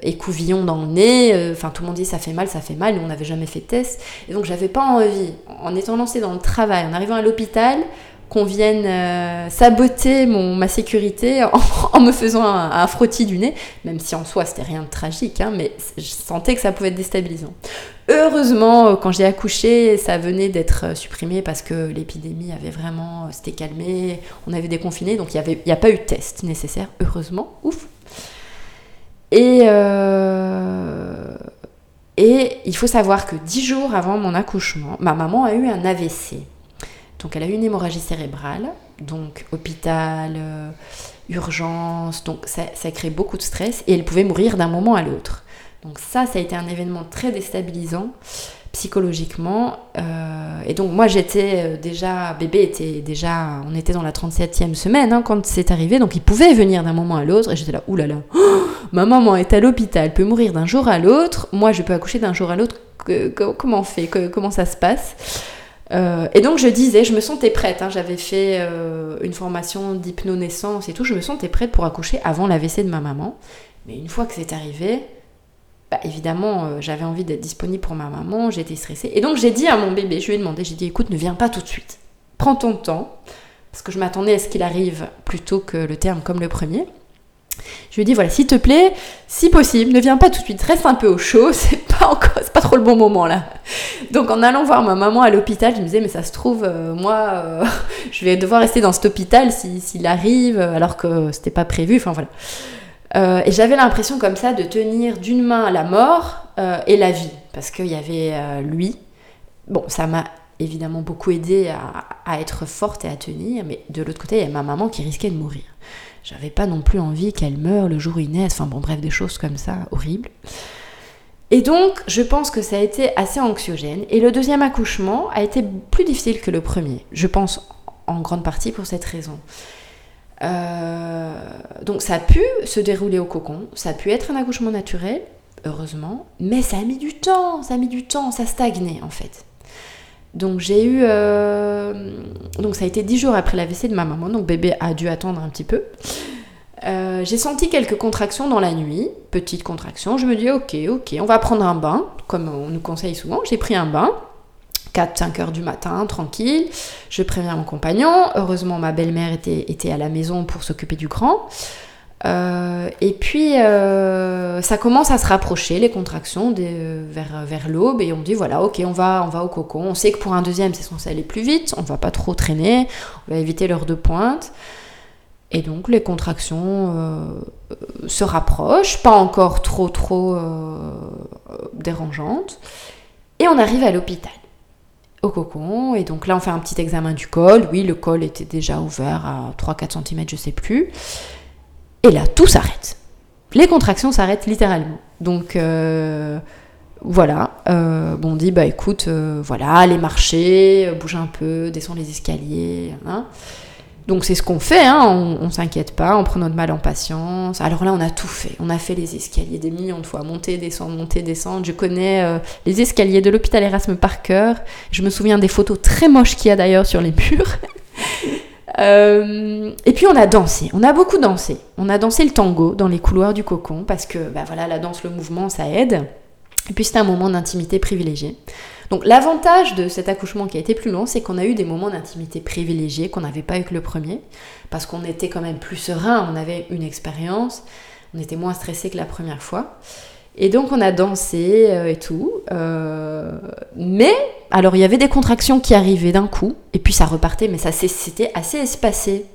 écouvillon dans le nez, enfin tout le monde disait ça fait mal, ça fait mal, nous on n'avait jamais fait de test. Et donc j'avais pas envie, en étant lancée dans le travail, en arrivant à l'hôpital, qu'on vienne euh, saboter mon, ma sécurité en, me faisant un, un, frottis du nez, même si en soi c'était rien de tragique, hein, mais je sentais que ça pouvait être déstabilisant. Heureusement, euh, quand j'ai accouché, ça venait d'être euh, supprimé parce que l'épidémie avait vraiment, s'était calmée, on avait déconfiné, donc il n'y a pas eu de test nécessaire, heureusement, ouf. Et, et il faut savoir que dix jours avant mon accouchement, ma maman a eu un AVC. Donc elle a eu une hémorragie cérébrale, donc hôpital, euh, urgence, donc ça, ça crée beaucoup de stress et elle pouvait mourir d'un moment à l'autre. Donc ça, ça a été un événement très déstabilisant psychologiquement. Euh, et donc moi j'étais euh, déjà, bébé était déjà, on était dans la 37e semaine hein, quand c'est arrivé, donc il pouvait venir d'un moment à l'autre, et j'étais là, oulala, ma maman est à l'hôpital, peut mourir d'un jour à l'autre, moi je peux accoucher d'un jour à l'autre, comment on fait, comment ça se passe? Euh, et donc je disais, je me sentais prête, hein. j'avais fait euh, une formation d'hypnonaissance et tout, je me sentais prête pour accoucher avant l'AVC de ma maman. Mais une fois que c'est arrivé, bah, évidemment, euh, j'avais envie d'être disponible pour ma maman, j'étais stressée. Et donc j'ai dit à mon bébé, je lui ai demandé, j'ai dit, écoute, ne viens pas tout de suite. Prends ton temps, parce que je m'attendais à ce qu'il arrive plutôt que le terme comme le premier. Je lui ai dit voilà, s'il te plaît, si possible, ne viens pas tout de suite, reste un peu au chaud, c'est pas encore, pas trop le bon moment là. Donc en allant voir ma maman à l'hôpital, je me disais mais ça se trouve, euh, moi, euh, je vais devoir rester dans cet hôpital s'il arrive, alors que c'était pas prévu. Enfin voilà. Euh, et j'avais l'impression comme ça de tenir d'une main la mort et la vie, parce qu'il y avait lui. Bon, ça m'a évidemment beaucoup aidé à, à être forte et à tenir, mais de l'autre côté, il y a ma maman qui risquait de mourir. J'avais pas non plus envie qu'elle meure le jour où il naisse, enfin bon bref, des choses comme ça, horribles. Et donc, je pense que ça a été assez anxiogène. Et le deuxième accouchement a été plus difficile que le premier. Je pense en grande partie pour cette raison. Euh, donc ça a pu se dérouler au cocon, ça a pu être un accouchement naturel, heureusement, mais ça a mis du temps, ça a mis du temps, ça stagnait en fait. Donc j'ai eu... Euh, donc ça a été dix jours après l'AVC de ma maman, donc bébé a dû attendre un petit peu. Euh, j'ai senti quelques contractions dans la nuit, petites contractions. Je me dis ok, ok, on va prendre un bain, comme on nous conseille souvent. J'ai pris un bain, 4-5 heures du matin, tranquille. Je préviens mon compagnon. Heureusement, ma belle-mère était, était à la maison pour s'occuper du grand. Euh, et puis, euh, ça commence à se rapprocher, les contractions, vers, vers l'aube, et on dit voilà, ok, on va, on va au cocon. On sait que pour un deuxième, c'est censé aller plus vite, on va pas trop traîner, on va éviter l'heure de pointe. Et donc, les contractions euh, se rapprochent, pas encore trop, trop dérangeantes. Et on arrive à l'hôpital, au cocon. Et donc là, on fait un petit examen du col. Oui, le col était déjà ouvert à 3-4 cm, je sais plus. Et là, tout s'arrête. Les contractions s'arrêtent littéralement. Donc euh, voilà, euh, on dit bah écoute, euh, voilà, allez marcher, bouge un peu, descends les escaliers. Hein. Donc c'est ce qu'on fait, hein, on, s'inquiète pas, on prend notre mal en patience. Alors là, on a tout fait. On a fait les escaliers des millions de fois, monter, descendre, monter, descendre. Je connais les escaliers de l'hôpital Erasme par cœur. Je me souviens des photos très moches qu'il y a d'ailleurs sur les murs. Euh, et puis on a dansé, on a beaucoup dansé. On a dansé le tango dans les couloirs du cocon parce que bah voilà, la danse, le mouvement, ça aide. Et puis c'était un moment d'intimité privilégié. Donc l'avantage de cet accouchement qui a été plus long, c'est qu'on a eu des moments d'intimité privilégiés qu'on n'avait pas eu que le premier, parce qu'on était quand même plus serein, on avait une expérience, on était moins stressé que la première fois. Et donc on a dansé euh, et tout. Euh, mais, alors il y avait des contractions qui arrivaient d'un coup, et puis ça repartait, mais ça c'était assez espacé.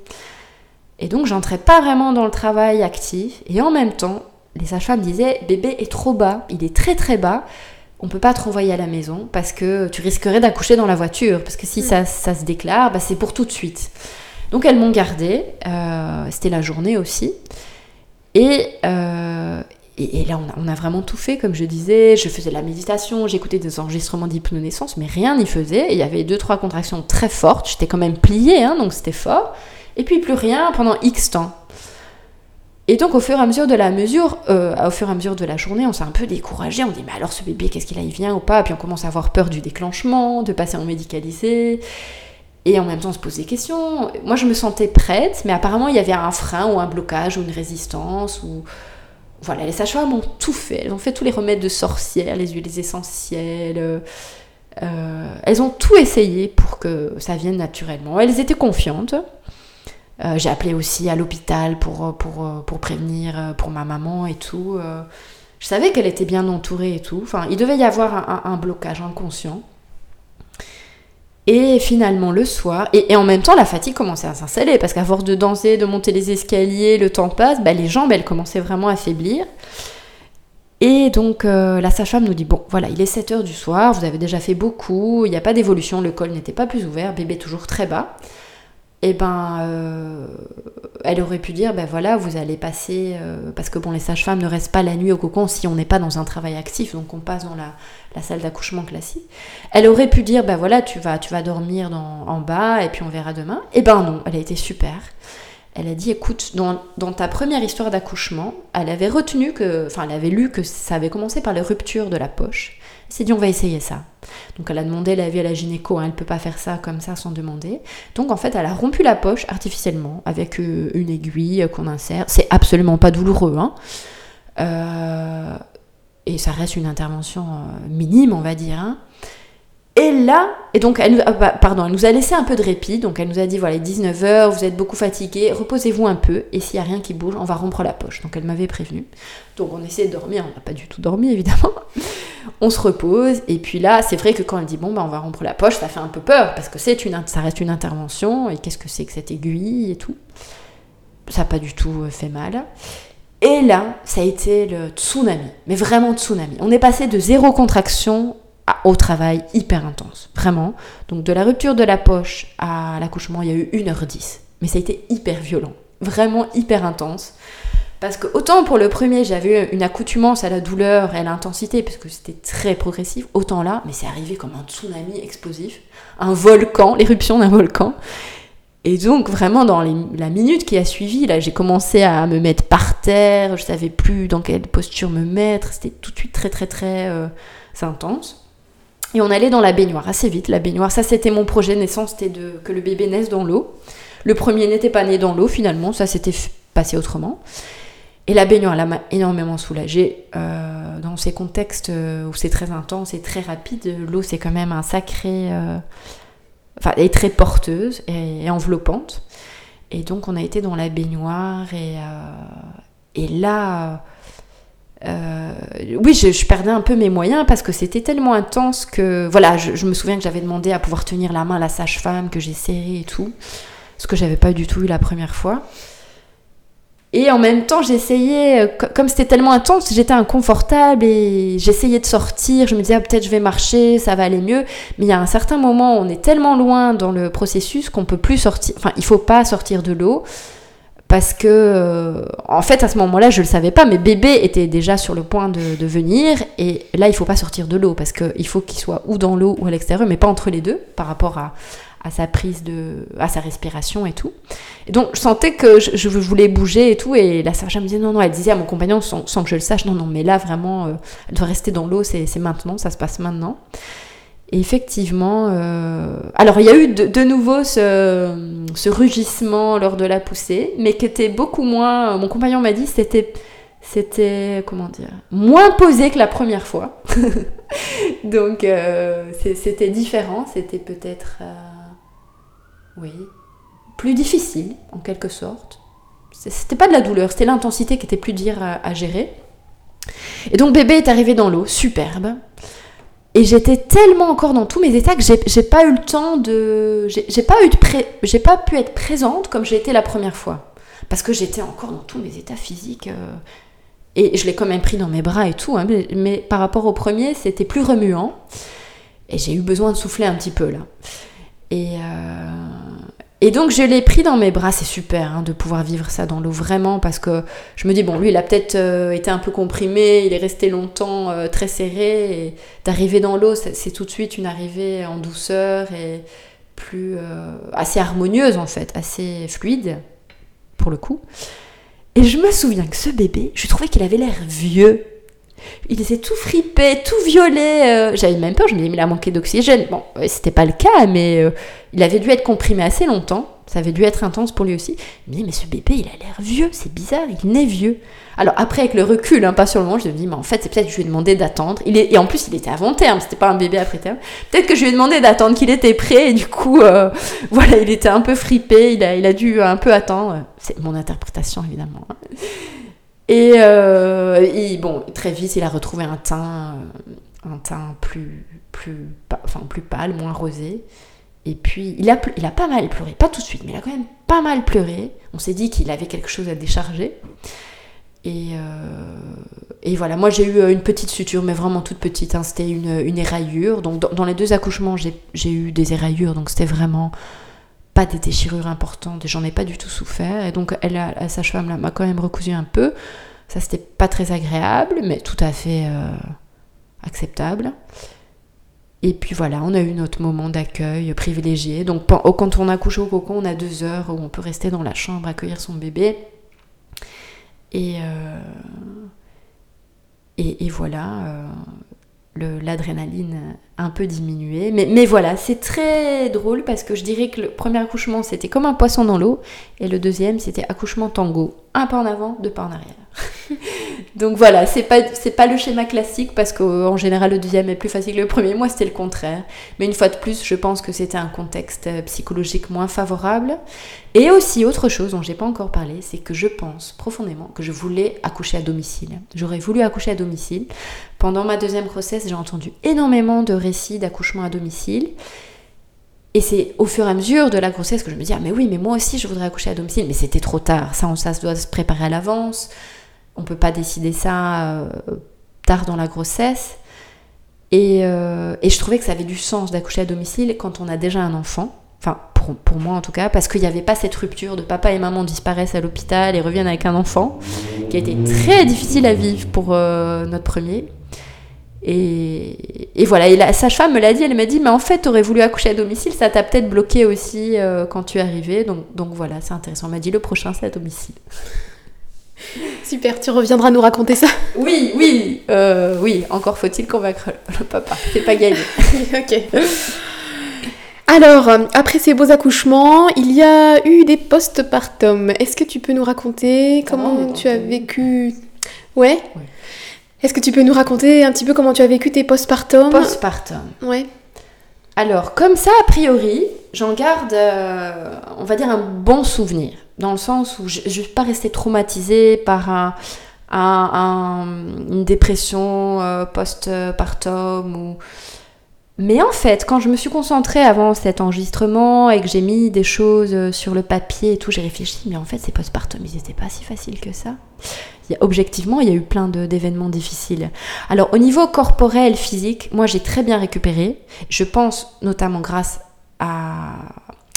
Et donc j'entrais pas vraiment dans le travail actif, et en même temps, les sages-femmes disaient bébé est trop bas, il est très très bas, on peut pas te renvoyer à la maison parce que tu risquerais d'accoucher dans la voiture, parce que si ça, ça se déclare, bah, c'est pour tout de suite. Donc elles m'ont gardée, euh, c'était la journée aussi. Et, et, là, on a, vraiment tout fait, comme je disais. Je faisais de la méditation, j'écoutais des enregistrements d'hypnonaissance, mais rien n'y faisait. il y avait deux, trois contractions très fortes. J'étais quand même pliée, hein, donc c'était fort. Et puis plus rien pendant X temps. Et donc au fur et à mesure de la mesure, euh, au fur et à mesure de la journée, on s'est un peu découragé. On dit mais alors ce bébé, qu'est-ce qu'il a, il vient ou pas? Puis on commence à avoir peur du déclenchement, de passer en médicalisé. Et en même temps, on se pose des questions. Moi, je me sentais prête, mais apparemment, il y avait un frein ou un blocage ou une résistance ou voilà, les sages-femmes ont tout fait. Elles ont fait tous les remèdes de sorcières, les huiles essentielles, euh, elles ont tout essayé pour que ça vienne naturellement. Elles étaient confiantes. j'ai appelé aussi à l'hôpital pour, pour, pour, prévenir pour ma maman et tout. je savais qu'elle était bien entourée et tout. Enfin, il devait y avoir un blocage inconscient. Et finalement, le soir, et, en même temps, la fatigue commençait à s'installer, parce qu'à force de danser, de monter les escaliers, le temps passe, bah, les jambes, elles commençaient vraiment à faiblir. Et donc, euh, la sage-femme nous dit, bon, voilà, il est 7 heures du soir, vous avez déjà fait beaucoup, il n'y a pas d'évolution, le col n'était pas plus ouvert, bébé toujours très bas eh ben, euh, elle aurait pu dire, ben voilà, vous allez passer, euh, parce que bon, les sages-femmes ne restent pas la nuit au cocon si on n'est pas dans un travail actif, donc on passe dans la, salle d'accouchement classique. Elle aurait pu dire, ben voilà, tu vas, tu vas dormir en bas et puis on verra demain. Eh ben non, elle a été super. Elle a dit, écoute, dans, dans ta première histoire d'accouchement, elle avait retenu que, enfin, elle avait lu que ça avait commencé par les ruptures de la poche. Elle s'est dit, on va essayer ça. Donc elle a demandé l'avis à la gynéco, hein, elle ne peut pas faire ça comme ça sans demander. Donc en fait, elle a rompu la poche artificiellement avec euh, une aiguille qu'on insère. C'est absolument pas douloureux. Hein. Euh, et ça reste une intervention euh, minime, on va dire. Hein. Et là, et donc elle, ah, bah, pardon, elle nous a laissé un peu de répit, donc elle nous a dit voilà, 19h, vous êtes beaucoup fatigué, reposez-vous un peu, et s'il n'y a rien qui bouge, on va rompre la poche. Donc elle m'avait prévenu. Donc on essaie de dormir, on n'a pas du tout dormi évidemment. on se repose, et puis là, c'est vrai que quand elle dit bon, bah, on va rompre la poche, ça fait un peu peur, parce que c'est une, ça reste une intervention, et qu'est-ce que c'est que cette aiguille et tout? Ça n'a pas du tout euh, fait mal. Et là, ça a été le tsunami, mais vraiment tsunami. On est passé de zéro contraction au travail hyper intense, vraiment. Donc de la rupture de la poche à l'accouchement, il y a eu 1h10. Mais ça a été hyper violent, vraiment hyper intense. Parce que autant pour le premier, j'avais une accoutumance à la douleur et à l'intensité, parce que c'était très progressif, autant là, mais c'est arrivé comme un tsunami explosif, un volcan, l'éruption d'un volcan. Et donc vraiment dans la minute qui a suivi, là j'ai commencé à me mettre par terre, je savais plus dans quelle posture me mettre, c'était tout de suite très très très euh, intense. Et on allait dans la baignoire assez vite. La baignoire, ça c'était mon projet naissance, c'était de, que le bébé naisse dans l'eau. Le premier n'était pas né dans l'eau finalement, ça s'était passé autrement. Et la baignoire, elle m'a énormément soulagée. Euh, dans ces contextes euh, où c'est très intense et très rapide, l'eau c'est quand même un sacré. Euh, enfin, elle est très porteuse et, enveloppante. Et donc on a été dans la baignoire et, et là euh, oui, je, perdais un peu mes moyens parce que c'était tellement intense que, voilà, je, me souviens que j'avais demandé à pouvoir tenir la main à la sage-femme, que j'ai serré et tout, ce que j'avais pas du tout eu la première fois. Et en même temps, j'essayais, euh, comme c'était tellement intense, j'étais inconfortable et j'essayais de sortir. Je me disais, ah, peut-être je vais marcher, ça va aller mieux. Mais il y a un certain moment, on est tellement loin dans le processus qu'on peut plus sortir. Enfin, il faut pas sortir de l'eau parce que euh, en fait à ce moment-là je le savais pas mais bébé était déjà sur le point de, venir et là il faut pas sortir de l'eau parce qu'il faut qu'il soit ou dans l'eau ou à l'extérieur mais pas entre les deux par rapport à, sa prise de à sa respiration et tout. Et donc je sentais que je, voulais bouger et tout et la sage me disait non non elle disait à mon compagnon sans, que je le sache non non mais là vraiment euh, elle doit rester dans l'eau c'est maintenant ça se passe maintenant et effectivement, euh, alors il y a eu de, nouveau ce, rugissement lors de la poussée, mais qui était beaucoup moins. Mon compagnon m'a dit c'était c'était comment dire moins posé que la première fois. Donc euh, c'était différent, c'était peut-être euh, oui plus difficile en quelque sorte. C'était pas de la douleur, c'était l'intensité qui était plus dure à gérer. Et donc bébé est arrivé dans l'eau, superbe. Et j'étais tellement encore dans tous mes états que j'ai pas eu le temps de. J'ai pas, pas pu être présente comme j'ai été la première fois. Parce que j'étais encore dans tous mes états physiques. Euh, et je l'ai quand même pris dans mes bras et tout. Hein, mais, par rapport au premier, c'était plus remuant. Et j'ai eu besoin de souffler un petit peu là. Et, euh, et donc je l'ai pris dans mes bras, c'est super hein, de pouvoir vivre ça dans l'eau vraiment parce que je me dis bon lui il a peut-être euh, été un peu comprimé, il est resté longtemps euh, très serré et d'arriver dans l'eau c'est tout de suite une arrivée en douceur et plus euh, assez harmonieuse en fait, assez fluide pour le coup. Et je me souviens que ce bébé, je trouvais qu'il avait l'air vieux il était tout fripé, tout violet. Euh, j'avais même peur, je me disais, mais il a manqué d'oxygène. Bon, c'était pas le cas, mais euh, il avait dû être comprimé assez longtemps. Ça avait dû être intense pour lui aussi. Il me mais ce bébé, il a l'air vieux, c'est bizarre, il naît vieux. Alors après, avec le recul, hein, pas sur le moment, je me dis, mais en fait, c'est peut-être que je lui ai demandé d'attendre. Et en plus, il était avant terme, c'était pas un bébé après terme. Peut-être que je lui ai demandé d'attendre qu'il était prêt, et du coup, euh, voilà, il était un peu fripé, il a, il a dû un peu attendre. C'est mon interprétation, évidemment. Hein. Et, euh, bon, très vite, il a retrouvé un teint, euh, un teint plus, plus, enfin, plus pâle, moins rosé. Et puis, il a, il a pas mal pleuré, pas tout de suite, mais il a quand même pas mal pleuré. On s'est dit qu'il avait quelque chose à décharger. Et, euh, et voilà, moi j'ai eu une petite suture, mais vraiment toute petite. Hein. C'était une, une, éraillure. Donc, dans, les deux accouchements, j'ai eu des éraillures. Donc, c'était vraiment pas des déchirures importantes. Et j'en ai pas du tout souffert. Et donc, elle, la sage-femme m'a quand même recousu un peu. Ça, c'était pas très agréable, mais tout à fait euh, acceptable. Et puis voilà, on a eu notre moment d'accueil privilégié. Donc quand on accouche au cocon, on a deux heures où on peut rester dans la chambre, accueillir son bébé. Et, euh, et, voilà, euh, l'adrénaline un peu diminué. Mais, mais voilà, c'est très drôle parce que je dirais que le premier accouchement, c'était comme un poisson dans l'eau. Et le deuxième, c'était accouchement tango. Un pas en avant, deux pas en arrière. Donc voilà, c'est pas, pas le schéma classique parce qu'en général le deuxième est plus facile que le premier. Moi c'était le contraire. Mais une fois de plus, je pense que c'était un contexte euh, psychologique moins favorable. Et aussi autre chose dont j'ai pas encore parlé, c'est que je pense profondément que je voulais accoucher à domicile. J'aurais voulu accoucher à domicile. Pendant ma deuxième grossesse, j'ai entendu énormément de d'accouchement à domicile. Et c'est au fur et à mesure de la grossesse que je me dis, ah mais oui, mais moi aussi je voudrais accoucher à domicile. Mais c'était trop tard, ça, ça doit se préparer à l'avance on peut pas décider ça euh, tard dans la grossesse. Euh, et, je trouvais que ça avait du sens d'accoucher à domicile quand on a déjà un enfant. Enfin, pour, moi en tout cas, parce qu'il n'y avait pas cette rupture de papa et maman disparaissent à l'hôpital et reviennent avec un enfant, qui a été très difficile à vivre pour euh, notre premier. Et, voilà, et la sage-femme me l'a dit, elle m'a dit, mais en fait, tu aurais voulu accoucher à domicile, ça t'a peut-être bloqué aussi quand tu es arrivé. Donc, donc voilà, c'est intéressant. Elle m'a dit, le prochain, c'est à domicile. Super, tu reviendras nous raconter ça. Oui, oui, euh, oui, encore faut-il convaincre le papa. C'est pas gagné. ok. Alors, après ces beaux accouchements, il y a eu des postpartum. Est-ce que tu peux nous raconter comment tu as vécu? Ouais. Est-ce que tu peux nous raconter un petit peu comment tu as vécu tes postpartum Postpartum. Ouais. Alors, comme ça, a priori, j'en garde, euh, on va dire, un bon souvenir dans le sens où je ne suis pas restée traumatisée par un, une dépression euh, post-partum. Ou... Mais en fait, quand je me suis concentrée avant cet enregistrement et que j'ai mis des choses euh, sur le papier et tout, j'ai réfléchi, mais en fait, ces post-partum, ils n'étaient pas si faciles que ça. Objectivement, il y a eu plein d'événements difficiles. Alors, au niveau corporel, physique, moi, j'ai très bien récupéré. Je pense notamment grâce à,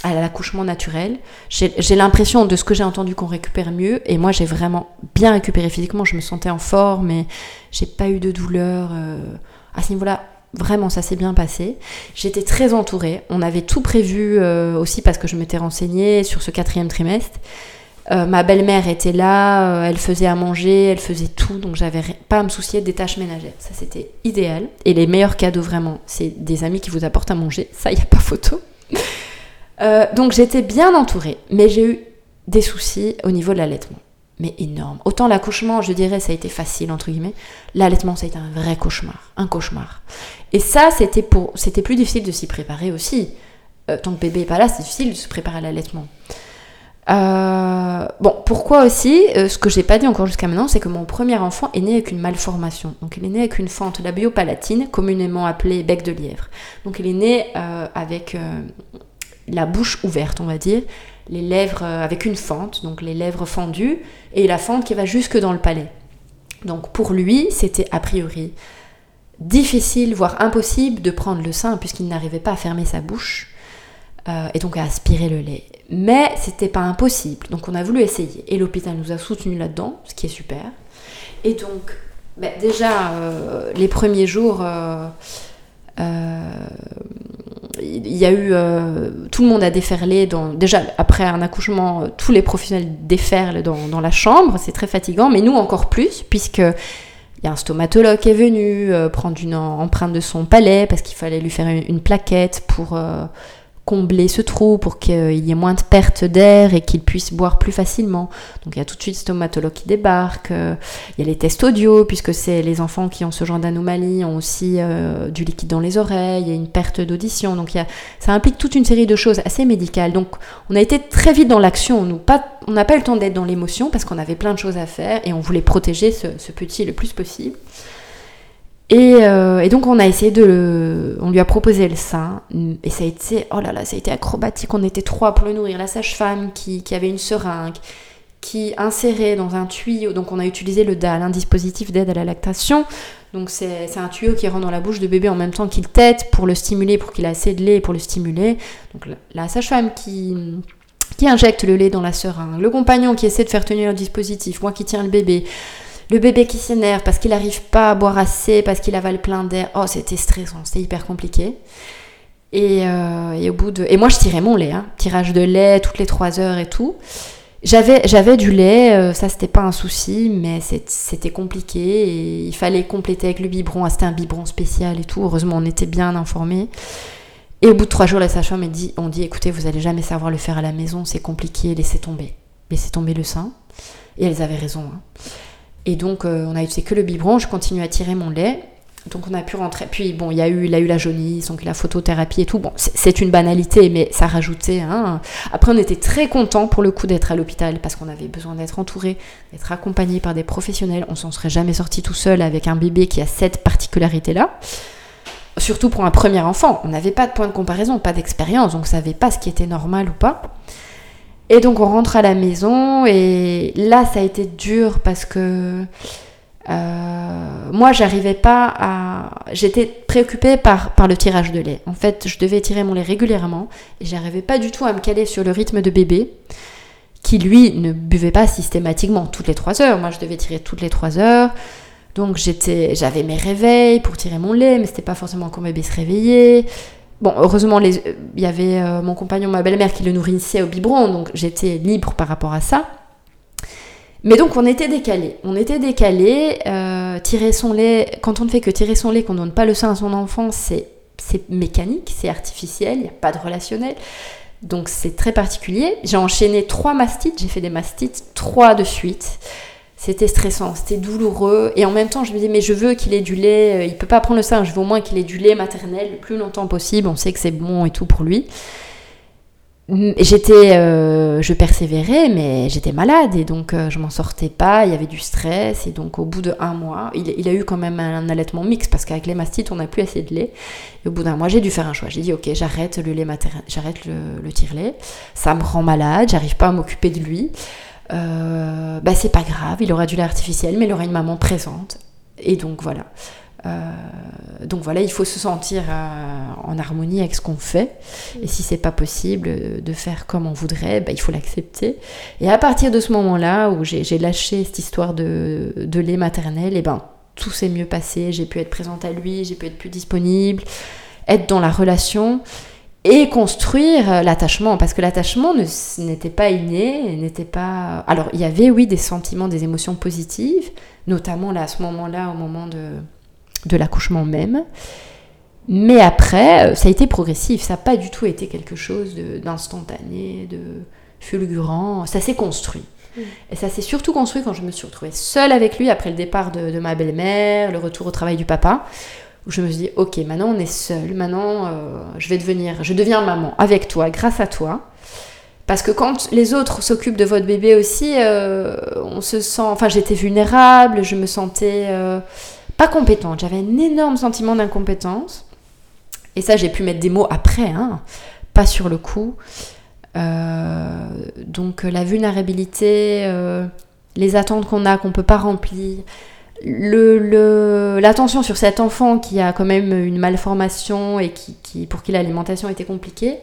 à l'accouchement naturel. J'ai l'impression de ce que j'ai entendu qu'on récupère mieux et moi j'ai vraiment bien récupéré physiquement, je me sentais en forme et j'ai pas eu de douleur euh, à ce niveau-là. Vraiment, ça s'est bien passé. J'étais très entourée. On avait tout prévu euh, aussi parce que je m'étais renseignée sur ce quatrième trimestre. Euh, ma belle-mère était là, elle faisait à manger, elle faisait tout, donc j'avais pas à me soucier des tâches ménagères. Ça, c'était idéal. Et les meilleurs cadeaux, vraiment, c'est des amis qui vous apportent à manger. Ça, il n'y a pas photo. Euh, donc j'étais bien entourée, mais j'ai eu des soucis au niveau de l'allaitement. Mais énorme. Autant l'accouchement, je dirais, ça a été facile, entre guillemets. L'allaitement, ça a été un vrai cauchemar. Un cauchemar. Et ça, c'était, pour... c'était plus difficile de s'y préparer aussi. Euh, tant que bébé n'est pas là, c'est difficile de se préparer à l'allaitement. Euh, bon, pourquoi aussi Ce que j'ai pas dit encore jusqu'à maintenant, c'est que mon premier enfant est né avec une malformation. Donc, il est né avec une fente labiopalatine, communément appelée bec de lièvre. Donc, il est né avec la bouche ouverte, on va dire, les lèvres euh, avec une fente, donc les lèvres fendues, et la fente qui va jusque dans le palais. Donc pour lui, c'était a priori difficile, voire impossible de prendre le sein puisqu'il n'arrivait pas à fermer sa bouche euh, et donc à aspirer le lait. Mais c'était pas impossible, donc on a voulu essayer et l'hôpital nous a soutenus là-dedans, ce qui est super. Et donc, ben, déjà, euh, les premiers jours, il y a eu euh, tout le monde a déferlé déjà après un accouchement tous les professionnels déferlent dans, la chambre c'est très fatigant mais nous encore plus puisque y a un stomatologue qui est venu euh, prendre une empreinte de son palais parce qu'il fallait lui faire une, plaquette pour euh, combler ce trou pour qu'il y ait moins de perte d'air et qu'il puisse boire plus facilement. Donc il y a tout de suite stomatologue qui débarque, euh, il y a les tests audio puisque c'est les enfants qui ont ce genre d'anomalie ont aussi euh, du liquide dans les oreilles, il y a une perte d'audition. Donc il y a, ça implique toute une série de choses assez médicales. Donc on a été très vite dans l'action, on n'a pas eu le temps d'être dans l'émotion parce qu'on avait plein de choses à faire et on voulait protéger ce petit le plus possible. Euh, et, donc on a essayé de le... On lui a proposé le sein. Et ça a été... Oh là là, ça a été acrobatique. On était trois pour le nourrir. La sage-femme qui, avait une seringue, qui insérait dans un tuyau... Donc on a utilisé le DAL, un dispositif d'aide à la lactation. Donc c'est un tuyau qui rentre dans la bouche de bébé en même temps qu'il tète pour le stimuler, pour qu'il ait assez de lait pour le stimuler. Donc la sage-femme qui qui injecte le lait dans la seringue, le compagnon qui essaie de faire tenir le dispositif, moi qui tiens le bébé, le bébé qui s'énerve parce qu'il n'arrive pas à boire assez, parce qu'il avale plein d'air. Oh, c'était stressant, c'était hyper compliqué. Et, euh, au bout de. Et moi, je tirais mon lait, hein. tirage de lait toutes les 3 heures et tout. J'avais, j'avais du lait, euh, ça c'était pas un souci, mais c'était compliqué et il fallait compléter avec le biberon. Ah, c'était un biberon spécial et tout. Heureusement, on était bien informés. Et au bout de trois jours, la sage-femme dit, on dit, écoutez, vous allez jamais savoir le faire à la maison, c'est compliqué, laissez tomber. Laissez tomber le sein. Et elles avaient raison. Hein. Et donc, euh, on a utilisé que le biberon, je continue à tirer mon lait. Donc, on a pu rentrer. Puis, bon, il, y a eu, il a eu la jaunisse, donc la photothérapie et tout. Bon, c'est une banalité, mais ça rajoutait. Hein. Après, on était très content pour le coup d'être à l'hôpital parce qu'on avait besoin d'être entouré, d'être accompagné par des professionnels. On s'en serait jamais sorti tout seul avec un bébé qui a cette particularité-là. Surtout pour un premier enfant. On n'avait pas de point de comparaison, pas d'expérience, donc on ne savait pas ce qui était normal ou pas. Et donc on rentre à la maison et là ça a été dur parce que euh, moi j'arrivais pas à... J'étais préoccupée par, par le tirage de lait. En fait je devais tirer mon lait régulièrement et j'arrivais pas du tout à me caler sur le rythme de bébé qui lui ne buvait pas systématiquement toutes les 3 heures. Moi je devais tirer toutes les 3 heures. Donc j'étais, j'avais mes réveils pour tirer mon lait, mais c'était pas forcément quand bébé se réveillait. Bon, heureusement, il y avait euh, mon compagnon, ma belle-mère qui le nourrissait au biberon, donc j'étais libre par rapport à ça. Mais donc on était décalé. On était décalé. Euh, tirer son lait, quand on ne fait que tirer son lait, qu'on ne donne pas le sein à son enfant, c'est mécanique, c'est artificiel, il n'y a pas de relationnel. Donc c'est très particulier. J'ai enchaîné trois mastites, j'ai fait des mastites, trois de suite. C'était stressant, c'était douloureux. Et en même temps, je me dis, mais je veux qu'il ait du lait. Euh, il peut pas prendre le sein, je veux au moins qu'il ait du lait maternel le plus longtemps possible. On sait que c'est bon et tout pour lui. J'étais, euh, je persévérais, mais j'étais malade et donc euh, je m'en sortais pas. Il y avait du stress et donc au bout de un mois, il, a eu quand même un, allaitement mixte parce qu'avec les mastites, on n'a plus assez de lait. Et au bout d'un mois, j'ai dû faire un choix. J'ai dit, ok, j'arrête le lait j'arrête le, le tire-lait. Ça me rend malade, j'arrive pas à m'occuper de lui. Euh, bah c'est pas grave, il aura du lait artificiel, mais il aura une maman présente. Et donc voilà. Euh, donc voilà, il faut se sentir euh, en harmonie avec ce qu'on fait. Et si c'est pas possible de faire comme on voudrait, bah, il faut l'accepter. Et à partir de ce moment-là où j'ai lâché cette histoire de, de lait maternel, et ben tout s'est mieux passé. J'ai pu être présente à lui, j'ai pu être plus disponible, être dans la relation et construire euh, l'attachement parce que l'attachement n'était pas inné, n'était pas alors il y avait oui des sentiments, des émotions positives, notamment là à ce moment-là au moment de de l'accouchement même. Mais après, euh, ça a été progressif, ça n'a pas du tout été quelque chose d'instantané, de, fulgurant, ça s'est construit. Mm. Et ça s'est surtout construit quand je me suis retrouvée seule avec lui après le départ de, de ma belle-mère, le retour au travail du papa, où je me suis dit, ok, maintenant on est seul, maintenant euh, je vais devenir, je deviens maman avec toi, grâce à toi. Parce que quand les autres s'occupent de votre bébé aussi, euh, on se sent, enfin j'étais vulnérable, je me sentais euh, pas compétente, j'avais un énorme sentiment d'incompétence. Et ça j'ai pu mettre des mots après, hein, pas sur le coup. donc la vulnérabilité, les attentes qu'on a, qu'on peut pas remplir, l'attention sur cet enfant qui a quand même une malformation et qui, pour qui l'alimentation était compliquée,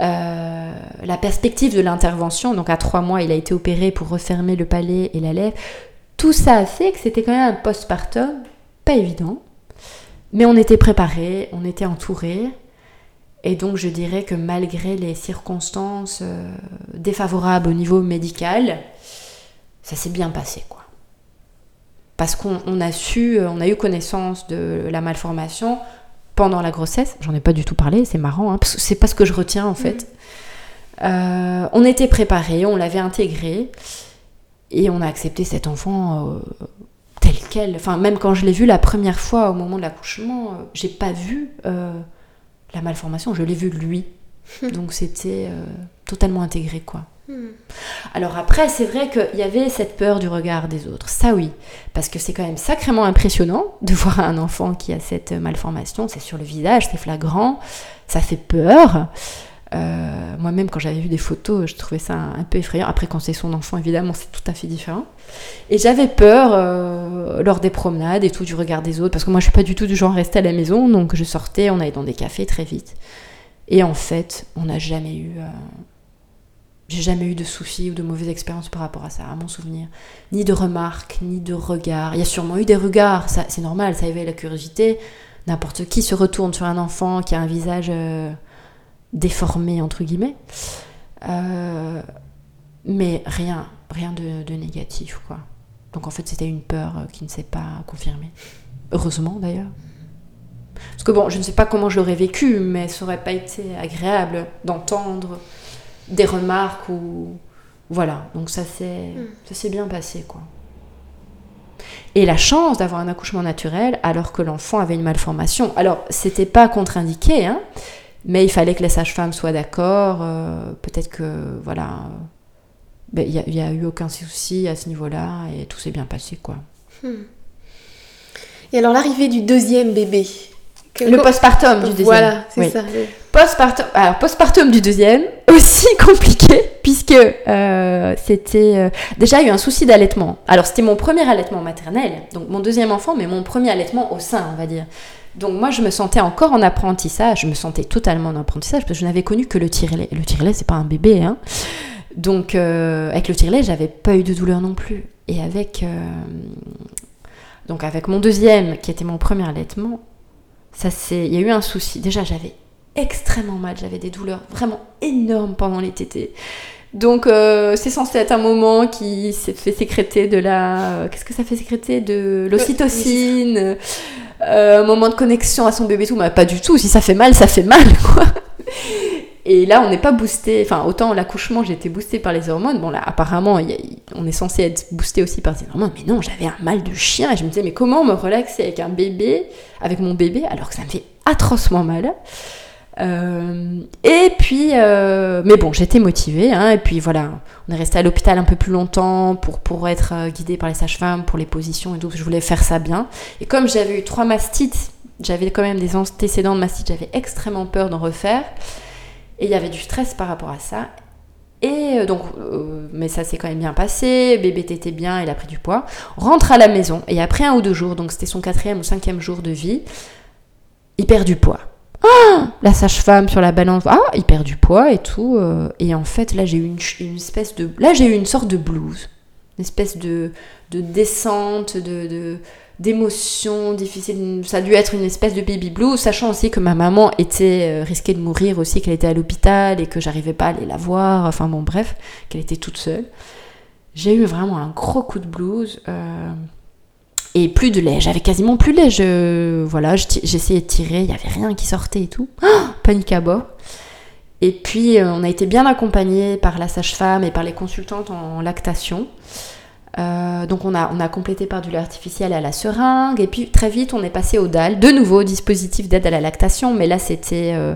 euh, la perspective de l'intervention, donc à trois mois il a été opéré pour refermer le palais et la lèvre, tout ça a fait que c'était quand même un postpartum pas évident, mais on était préparé, on était entouré, et donc je dirais que malgré les circonstances euh, défavorables au niveau médical, ça s'est bien passé quoi parce qu'on a su, euh, on a eu connaissance de la malformation pendant la grossesse. J'en ai pas du tout parlé, c'est marrant, hein, parce que c'est pas ce que je retiens en fait. Euh, on était préparés, on l'avait intégré et on a accepté cet enfant euh, tel quel. Enfin, même quand je l'ai vu la première fois au moment de l'accouchement, euh, j'ai pas vu la malformation, je l'ai vu lui. Donc c'était totalement intégré quoi. Hmm. Alors après, c'est vrai qu'il y avait cette peur du regard des autres. Ça oui, parce que c'est quand même sacrément impressionnant de voir un enfant qui a cette malformation. C'est sur le visage, c'est flagrant, ça fait peur. Euh, moi-même, quand j'avais vu des photos, je trouvais ça un, peu effrayant. Après, quand c'est son enfant, évidemment, c'est tout à fait différent. Et j'avais peur euh, lors des promenades et tout du regard des autres, parce que moi, je suis pas du tout du genre à rester à la maison, donc je sortais, on allait dans des cafés très vite. Et en fait, on n'a jamais eu euh, j'ai jamais eu de soucis ou de mauvaises expériences par rapport à ça, à mon souvenir. Ni de remarques, ni de regards. Il y a sûrement eu des regards, c'est normal, ça éveille la curiosité. N'importe qui se retourne sur un enfant qui a un visage euh, déformé, entre guillemets. Euh, mais rien, rien de, négatif, quoi. Donc en fait, c'était une peur euh, qui ne s'est pas confirmée. Heureusement, d'ailleurs. Parce que bon, je ne sais pas comment je l'aurais vécu, mais ça aurait pas été agréable d'entendre des remarques ou voilà. Donc ça s'est hmm. ça s'est bien passé quoi. Et la chance d'avoir un accouchement naturel alors que l'enfant avait une malformation. Alors c'était pas contre-indiqué, hein, mais il fallait que les sages-femmes soient d'accord. Euh, peut-être que voilà, ben, il n'y a, eu aucun souci à ce niveau-là et tout s'est bien passé quoi. Hmm. Et alors l'arrivée du deuxième bébé, le postpartum du deuxième. Voilà, c'est ça. Postpartum, alors postpartum du deuxième, aussi compliqué puisque euh, c'était euh, déjà il y a eu un souci d'allaitement. Alors c'était mon premier allaitement maternel, donc mon deuxième enfant, mais mon premier allaitement au sein, on va dire. Donc moi je me sentais encore en apprentissage, je me sentais totalement en apprentissage parce que je n'avais connu que le tire-lait. Le tire-lait c'est pas un bébé, hein. Donc euh, avec le tire-lait j'avais pas eu de douleur non plus. Et avec donc avec mon deuxième qui était mon premier allaitement, ça c'est, il y a eu un souci. Déjà j'avais extrêmement mal. J'avais des douleurs vraiment énormes pendant les tétés. Donc euh, c'est censé être un moment qui s'est fait sécréter de la... Qu'est-ce que ça fait sécréter? De l'ocytocine. Euh, un moment de connexion à son bébé, tout. Mais pas du tout. Si ça fait mal, ça fait mal, quoi. Et là, on n'est pas boosté. Enfin, autant l'accouchement, été boostée par les hormones. Bon, là, apparemment, on est censé être boosté aussi par les hormones. Mais non, j'avais un mal de chien. Et je me disais, mais comment me relaxer avec un bébé, avec mon bébé, alors que ça me fait atrocement mal euh, et puis, euh, mais bon, j'étais motivée. Hein, et puis voilà, on est resté à l'hôpital un peu plus longtemps pour, pour être euh, guidé par les sages-femmes, pour les positions et tout. Je voulais faire ça bien. Et comme j'avais eu trois mastites, j'avais quand même des antécédents de mastite, j'avais extrêmement peur d'en refaire. Et il y avait du stress par rapport à ça. Et donc, mais ça s'est quand même bien passé. Bébé était bien, il a pris du poids. Rentre à la maison et après un ou deux jours, donc c'était son quatrième ou cinquième jour de vie, il perd du poids. Ah, la sage-femme sur la balance, ah, il perd du poids et tout. Euh, et en fait, là, j'ai eu une, espèce de. Là, j'ai eu une sorte de blues. Une espèce de, de descente, de, d'émotion difficile. Ça a dû être une espèce de baby blues, sachant aussi que ma maman était euh, risquée de mourir aussi, qu'elle était à l'hôpital et que j'arrivais pas à aller la voir. Enfin bon, bref, qu'elle était toute seule. J'ai eu vraiment un gros coup de blues. Euh, et plus de lait. J'avais quasiment plus de lait. Je, voilà, j'essayais de tirer, il n'y avait rien qui sortait et tout. panique à bord. Et puis, euh, on a été bien accompagnés par la sage-femme et par les consultantes en lactation. Euh, donc, on a, on a complété par du lait artificiel à la seringue. Et puis, très vite, on est passé au DAL. De nouveau, dispositif d'aide à la lactation. Mais là, c'était euh,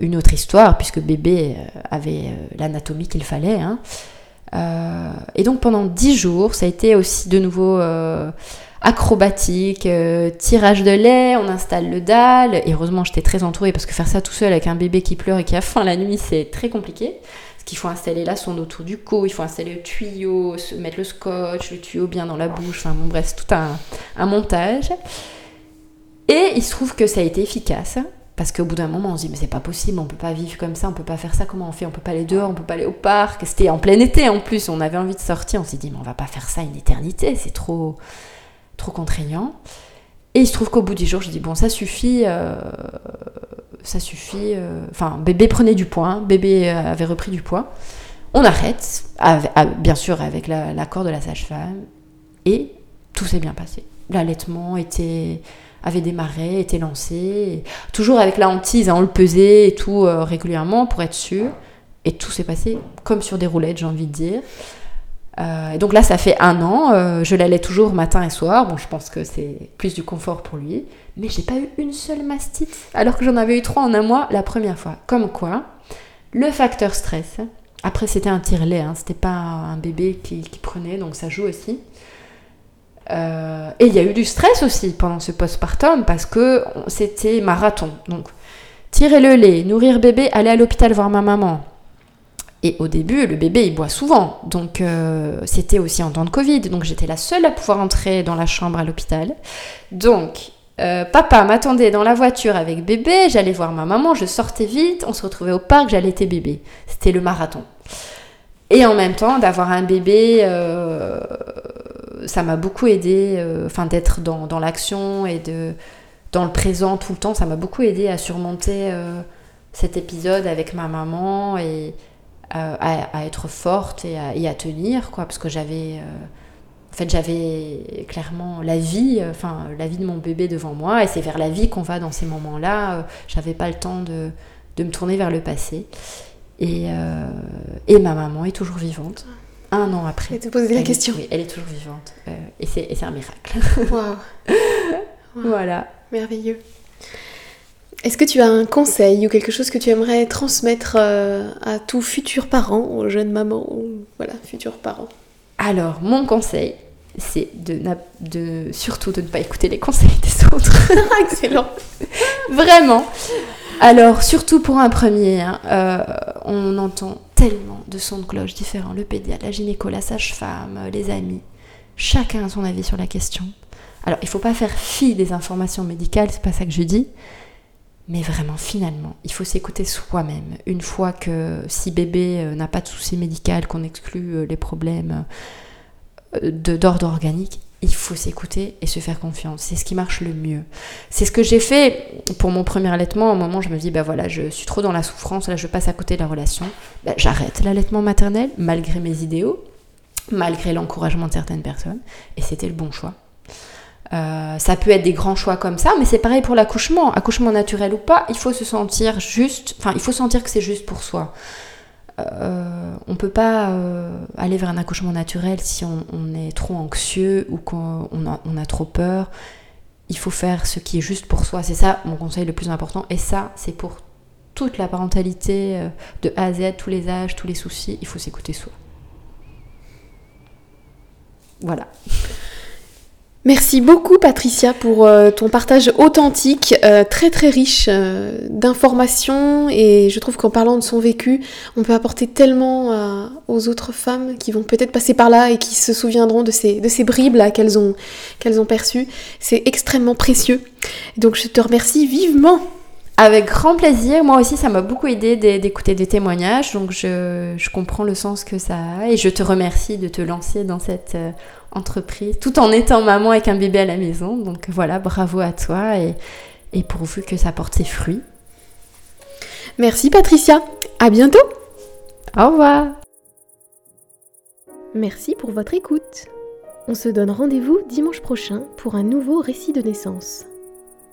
une autre histoire, puisque bébé avait l'anatomie qu'il fallait. Hein. Et donc pendant 10 jours, ça a été aussi de nouveau acrobatique, euh, tirage de lait, on installe le dalle. Et heureusement, j'étais très entourée parce que faire ça tout seul avec un bébé qui pleure et qui a faim la nuit, c'est très compliqué. Parce qu'il faut installer la sonde autour du cou, il faut installer le tuyau, mettre le scotch, le tuyau bien dans la bouche. Enfin bon, bref, c'est tout un, un montage. Et il se trouve que ça a été efficace. Parce qu'au bout d'un moment, on se dit, mais c'est pas possible, on peut pas vivre comme ça, on peut pas faire ça, comment on fait? On peut pas aller dehors, on peut pas aller au parc. C'était en plein été en plus, on avait envie de sortir, on s'est dit, mais on va pas faire ça une éternité, c'est trop, trop contraignant. Et il se trouve qu'au bout du jour, je dis, bon, ça suffit, euh, ça suffit. Euh, enfin, bébé prenait du poids, hein, bébé euh, avait repris du poids. On arrête, bien sûr avec l'accord de la sage-femme, et tout s'est bien passé. L'allaitement était avait démarré, était lancé, toujours avec la hantise, hein, on le pesait et tout régulièrement pour être sûr. Et tout s'est passé comme sur des roulettes, j'ai envie de dire. Euh, et donc là, ça fait un an. Euh, je l'allais toujours matin et soir. Bon, je pense que c'est plus du confort pour lui. Mais j'ai pas eu une seule mastite, alors que j'en avais eu trois en un mois la première fois. Comme quoi, le facteur stress. Après, c'était un tire-lait, hein, c'était pas un bébé qui, prenait, donc ça joue aussi. Euh, et il y a eu du stress aussi pendant ce postpartum parce que c'était marathon. Donc, tirer le lait, nourrir bébé, aller à l'hôpital voir ma maman, et au début, le bébé, il boit souvent. Donc, euh, c'était aussi en temps de Covid. Donc, j'étais la seule à pouvoir entrer dans la chambre à l'hôpital. Donc, euh, papa m'attendait dans la voiture avec bébé. J'allais voir ma maman. Je sortais vite. On se retrouvait au parc. J'allaiter bébé. C'était le marathon. Et en même temps, d'avoir un bébé, euh, ça m'a beaucoup aidé. Enfin, d'être dans, dans l'action et de, dans le présent tout le temps. Ça m'a beaucoup aidé à surmonter cet épisode avec ma maman et à, être forte et à, tenir, quoi, parce que j'avais. Euh, en fait, j'avais clairement la vie, euh, enfin, la vie de mon bébé devant moi, et c'est vers la vie qu'on va dans ces moments-là. Euh, j'avais pas le temps de, de, me tourner vers le passé. Et, et ma maman est toujours vivante. Un an après. Et te poser la question. oui, elle est toujours vivante. et c'est un miracle. Waouh. Voilà. Merveilleux. Est-ce que tu as un conseil ou quelque chose que tu aimerais transmettre euh, à tous futurs parents, aux jeunes mamans ou voilà, futurs parents? Alors, mon conseil, c'est de, de, surtout de ne pas écouter les conseils des autres. Excellent. Vraiment. Alors, surtout pour un premier, hein, euh, on entend tellement de sons de cloche différents. Le pédiatre, la gynéco, la sage-femme, les amis. Chacun a son avis sur la question. Alors, il ne faut pas faire fi des informations médicales, c'est pas ça que je dis. Mais vraiment, finalement, il faut s'écouter soi-même. Une fois que si bébé euh, n'a pas de soucis médical, qu'on exclut euh, les problèmes euh, d'ordre organique, il faut s'écouter et se faire confiance. C'est ce qui marche le mieux. C'est ce que j'ai fait pour mon premier allaitement. Au moment où je me dis, bah voilà, je suis trop dans la souffrance, là je passe à côté de la relation. Bah, j'arrête l'allaitement maternel, malgré mes idéaux, malgré l'encouragement de certaines personnes. Et c'était le bon choix. Euh, ça peut être des grands choix comme ça, mais c'est pareil pour l'accouchement. Accouchement naturel ou pas, il faut se sentir juste, enfin, il faut sentir que c'est juste pour soi. Euh, on peut pas euh, aller vers un accouchement naturel si on, est trop anxieux ou qu'on on a, trop peur. Il faut faire ce qui est juste pour soi. C'est ça mon conseil le plus important. Et ça, c'est pour toute la parentalité, de A à Z, tous les âges, tous les soucis. Il faut s'écouter soi. Voilà. Merci beaucoup Patricia pour euh, ton partage authentique, euh, très très riche euh, d'informations et je trouve qu'en parlant de son vécu, on peut apporter tellement aux autres femmes qui vont peut-être passer par là et qui se souviendront de ces, de ces bribes là qu'elles ont, qu'elles ont perçues. C'est extrêmement précieux. Donc je te remercie vivement. Avec grand plaisir. Moi aussi, ça m'a beaucoup aidé d'écouter des témoignages. Donc, je, je, comprends le sens que ça a. Et je te remercie de te lancer dans cette tout en étant maman avec un bébé à la maison. Donc voilà, bravo à toi et, et pourvu que ça porte ses fruits. Merci Patricia, à bientôt. Au revoir. Merci pour votre écoute. On se donne rendez-vous dimanche prochain pour un nouveau récit de naissance.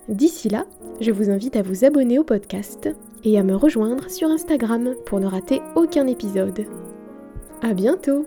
D'ici là, je vous invite à vous abonner au podcast et à me rejoindre sur Instagram pour ne rater aucun épisode. À bientôt!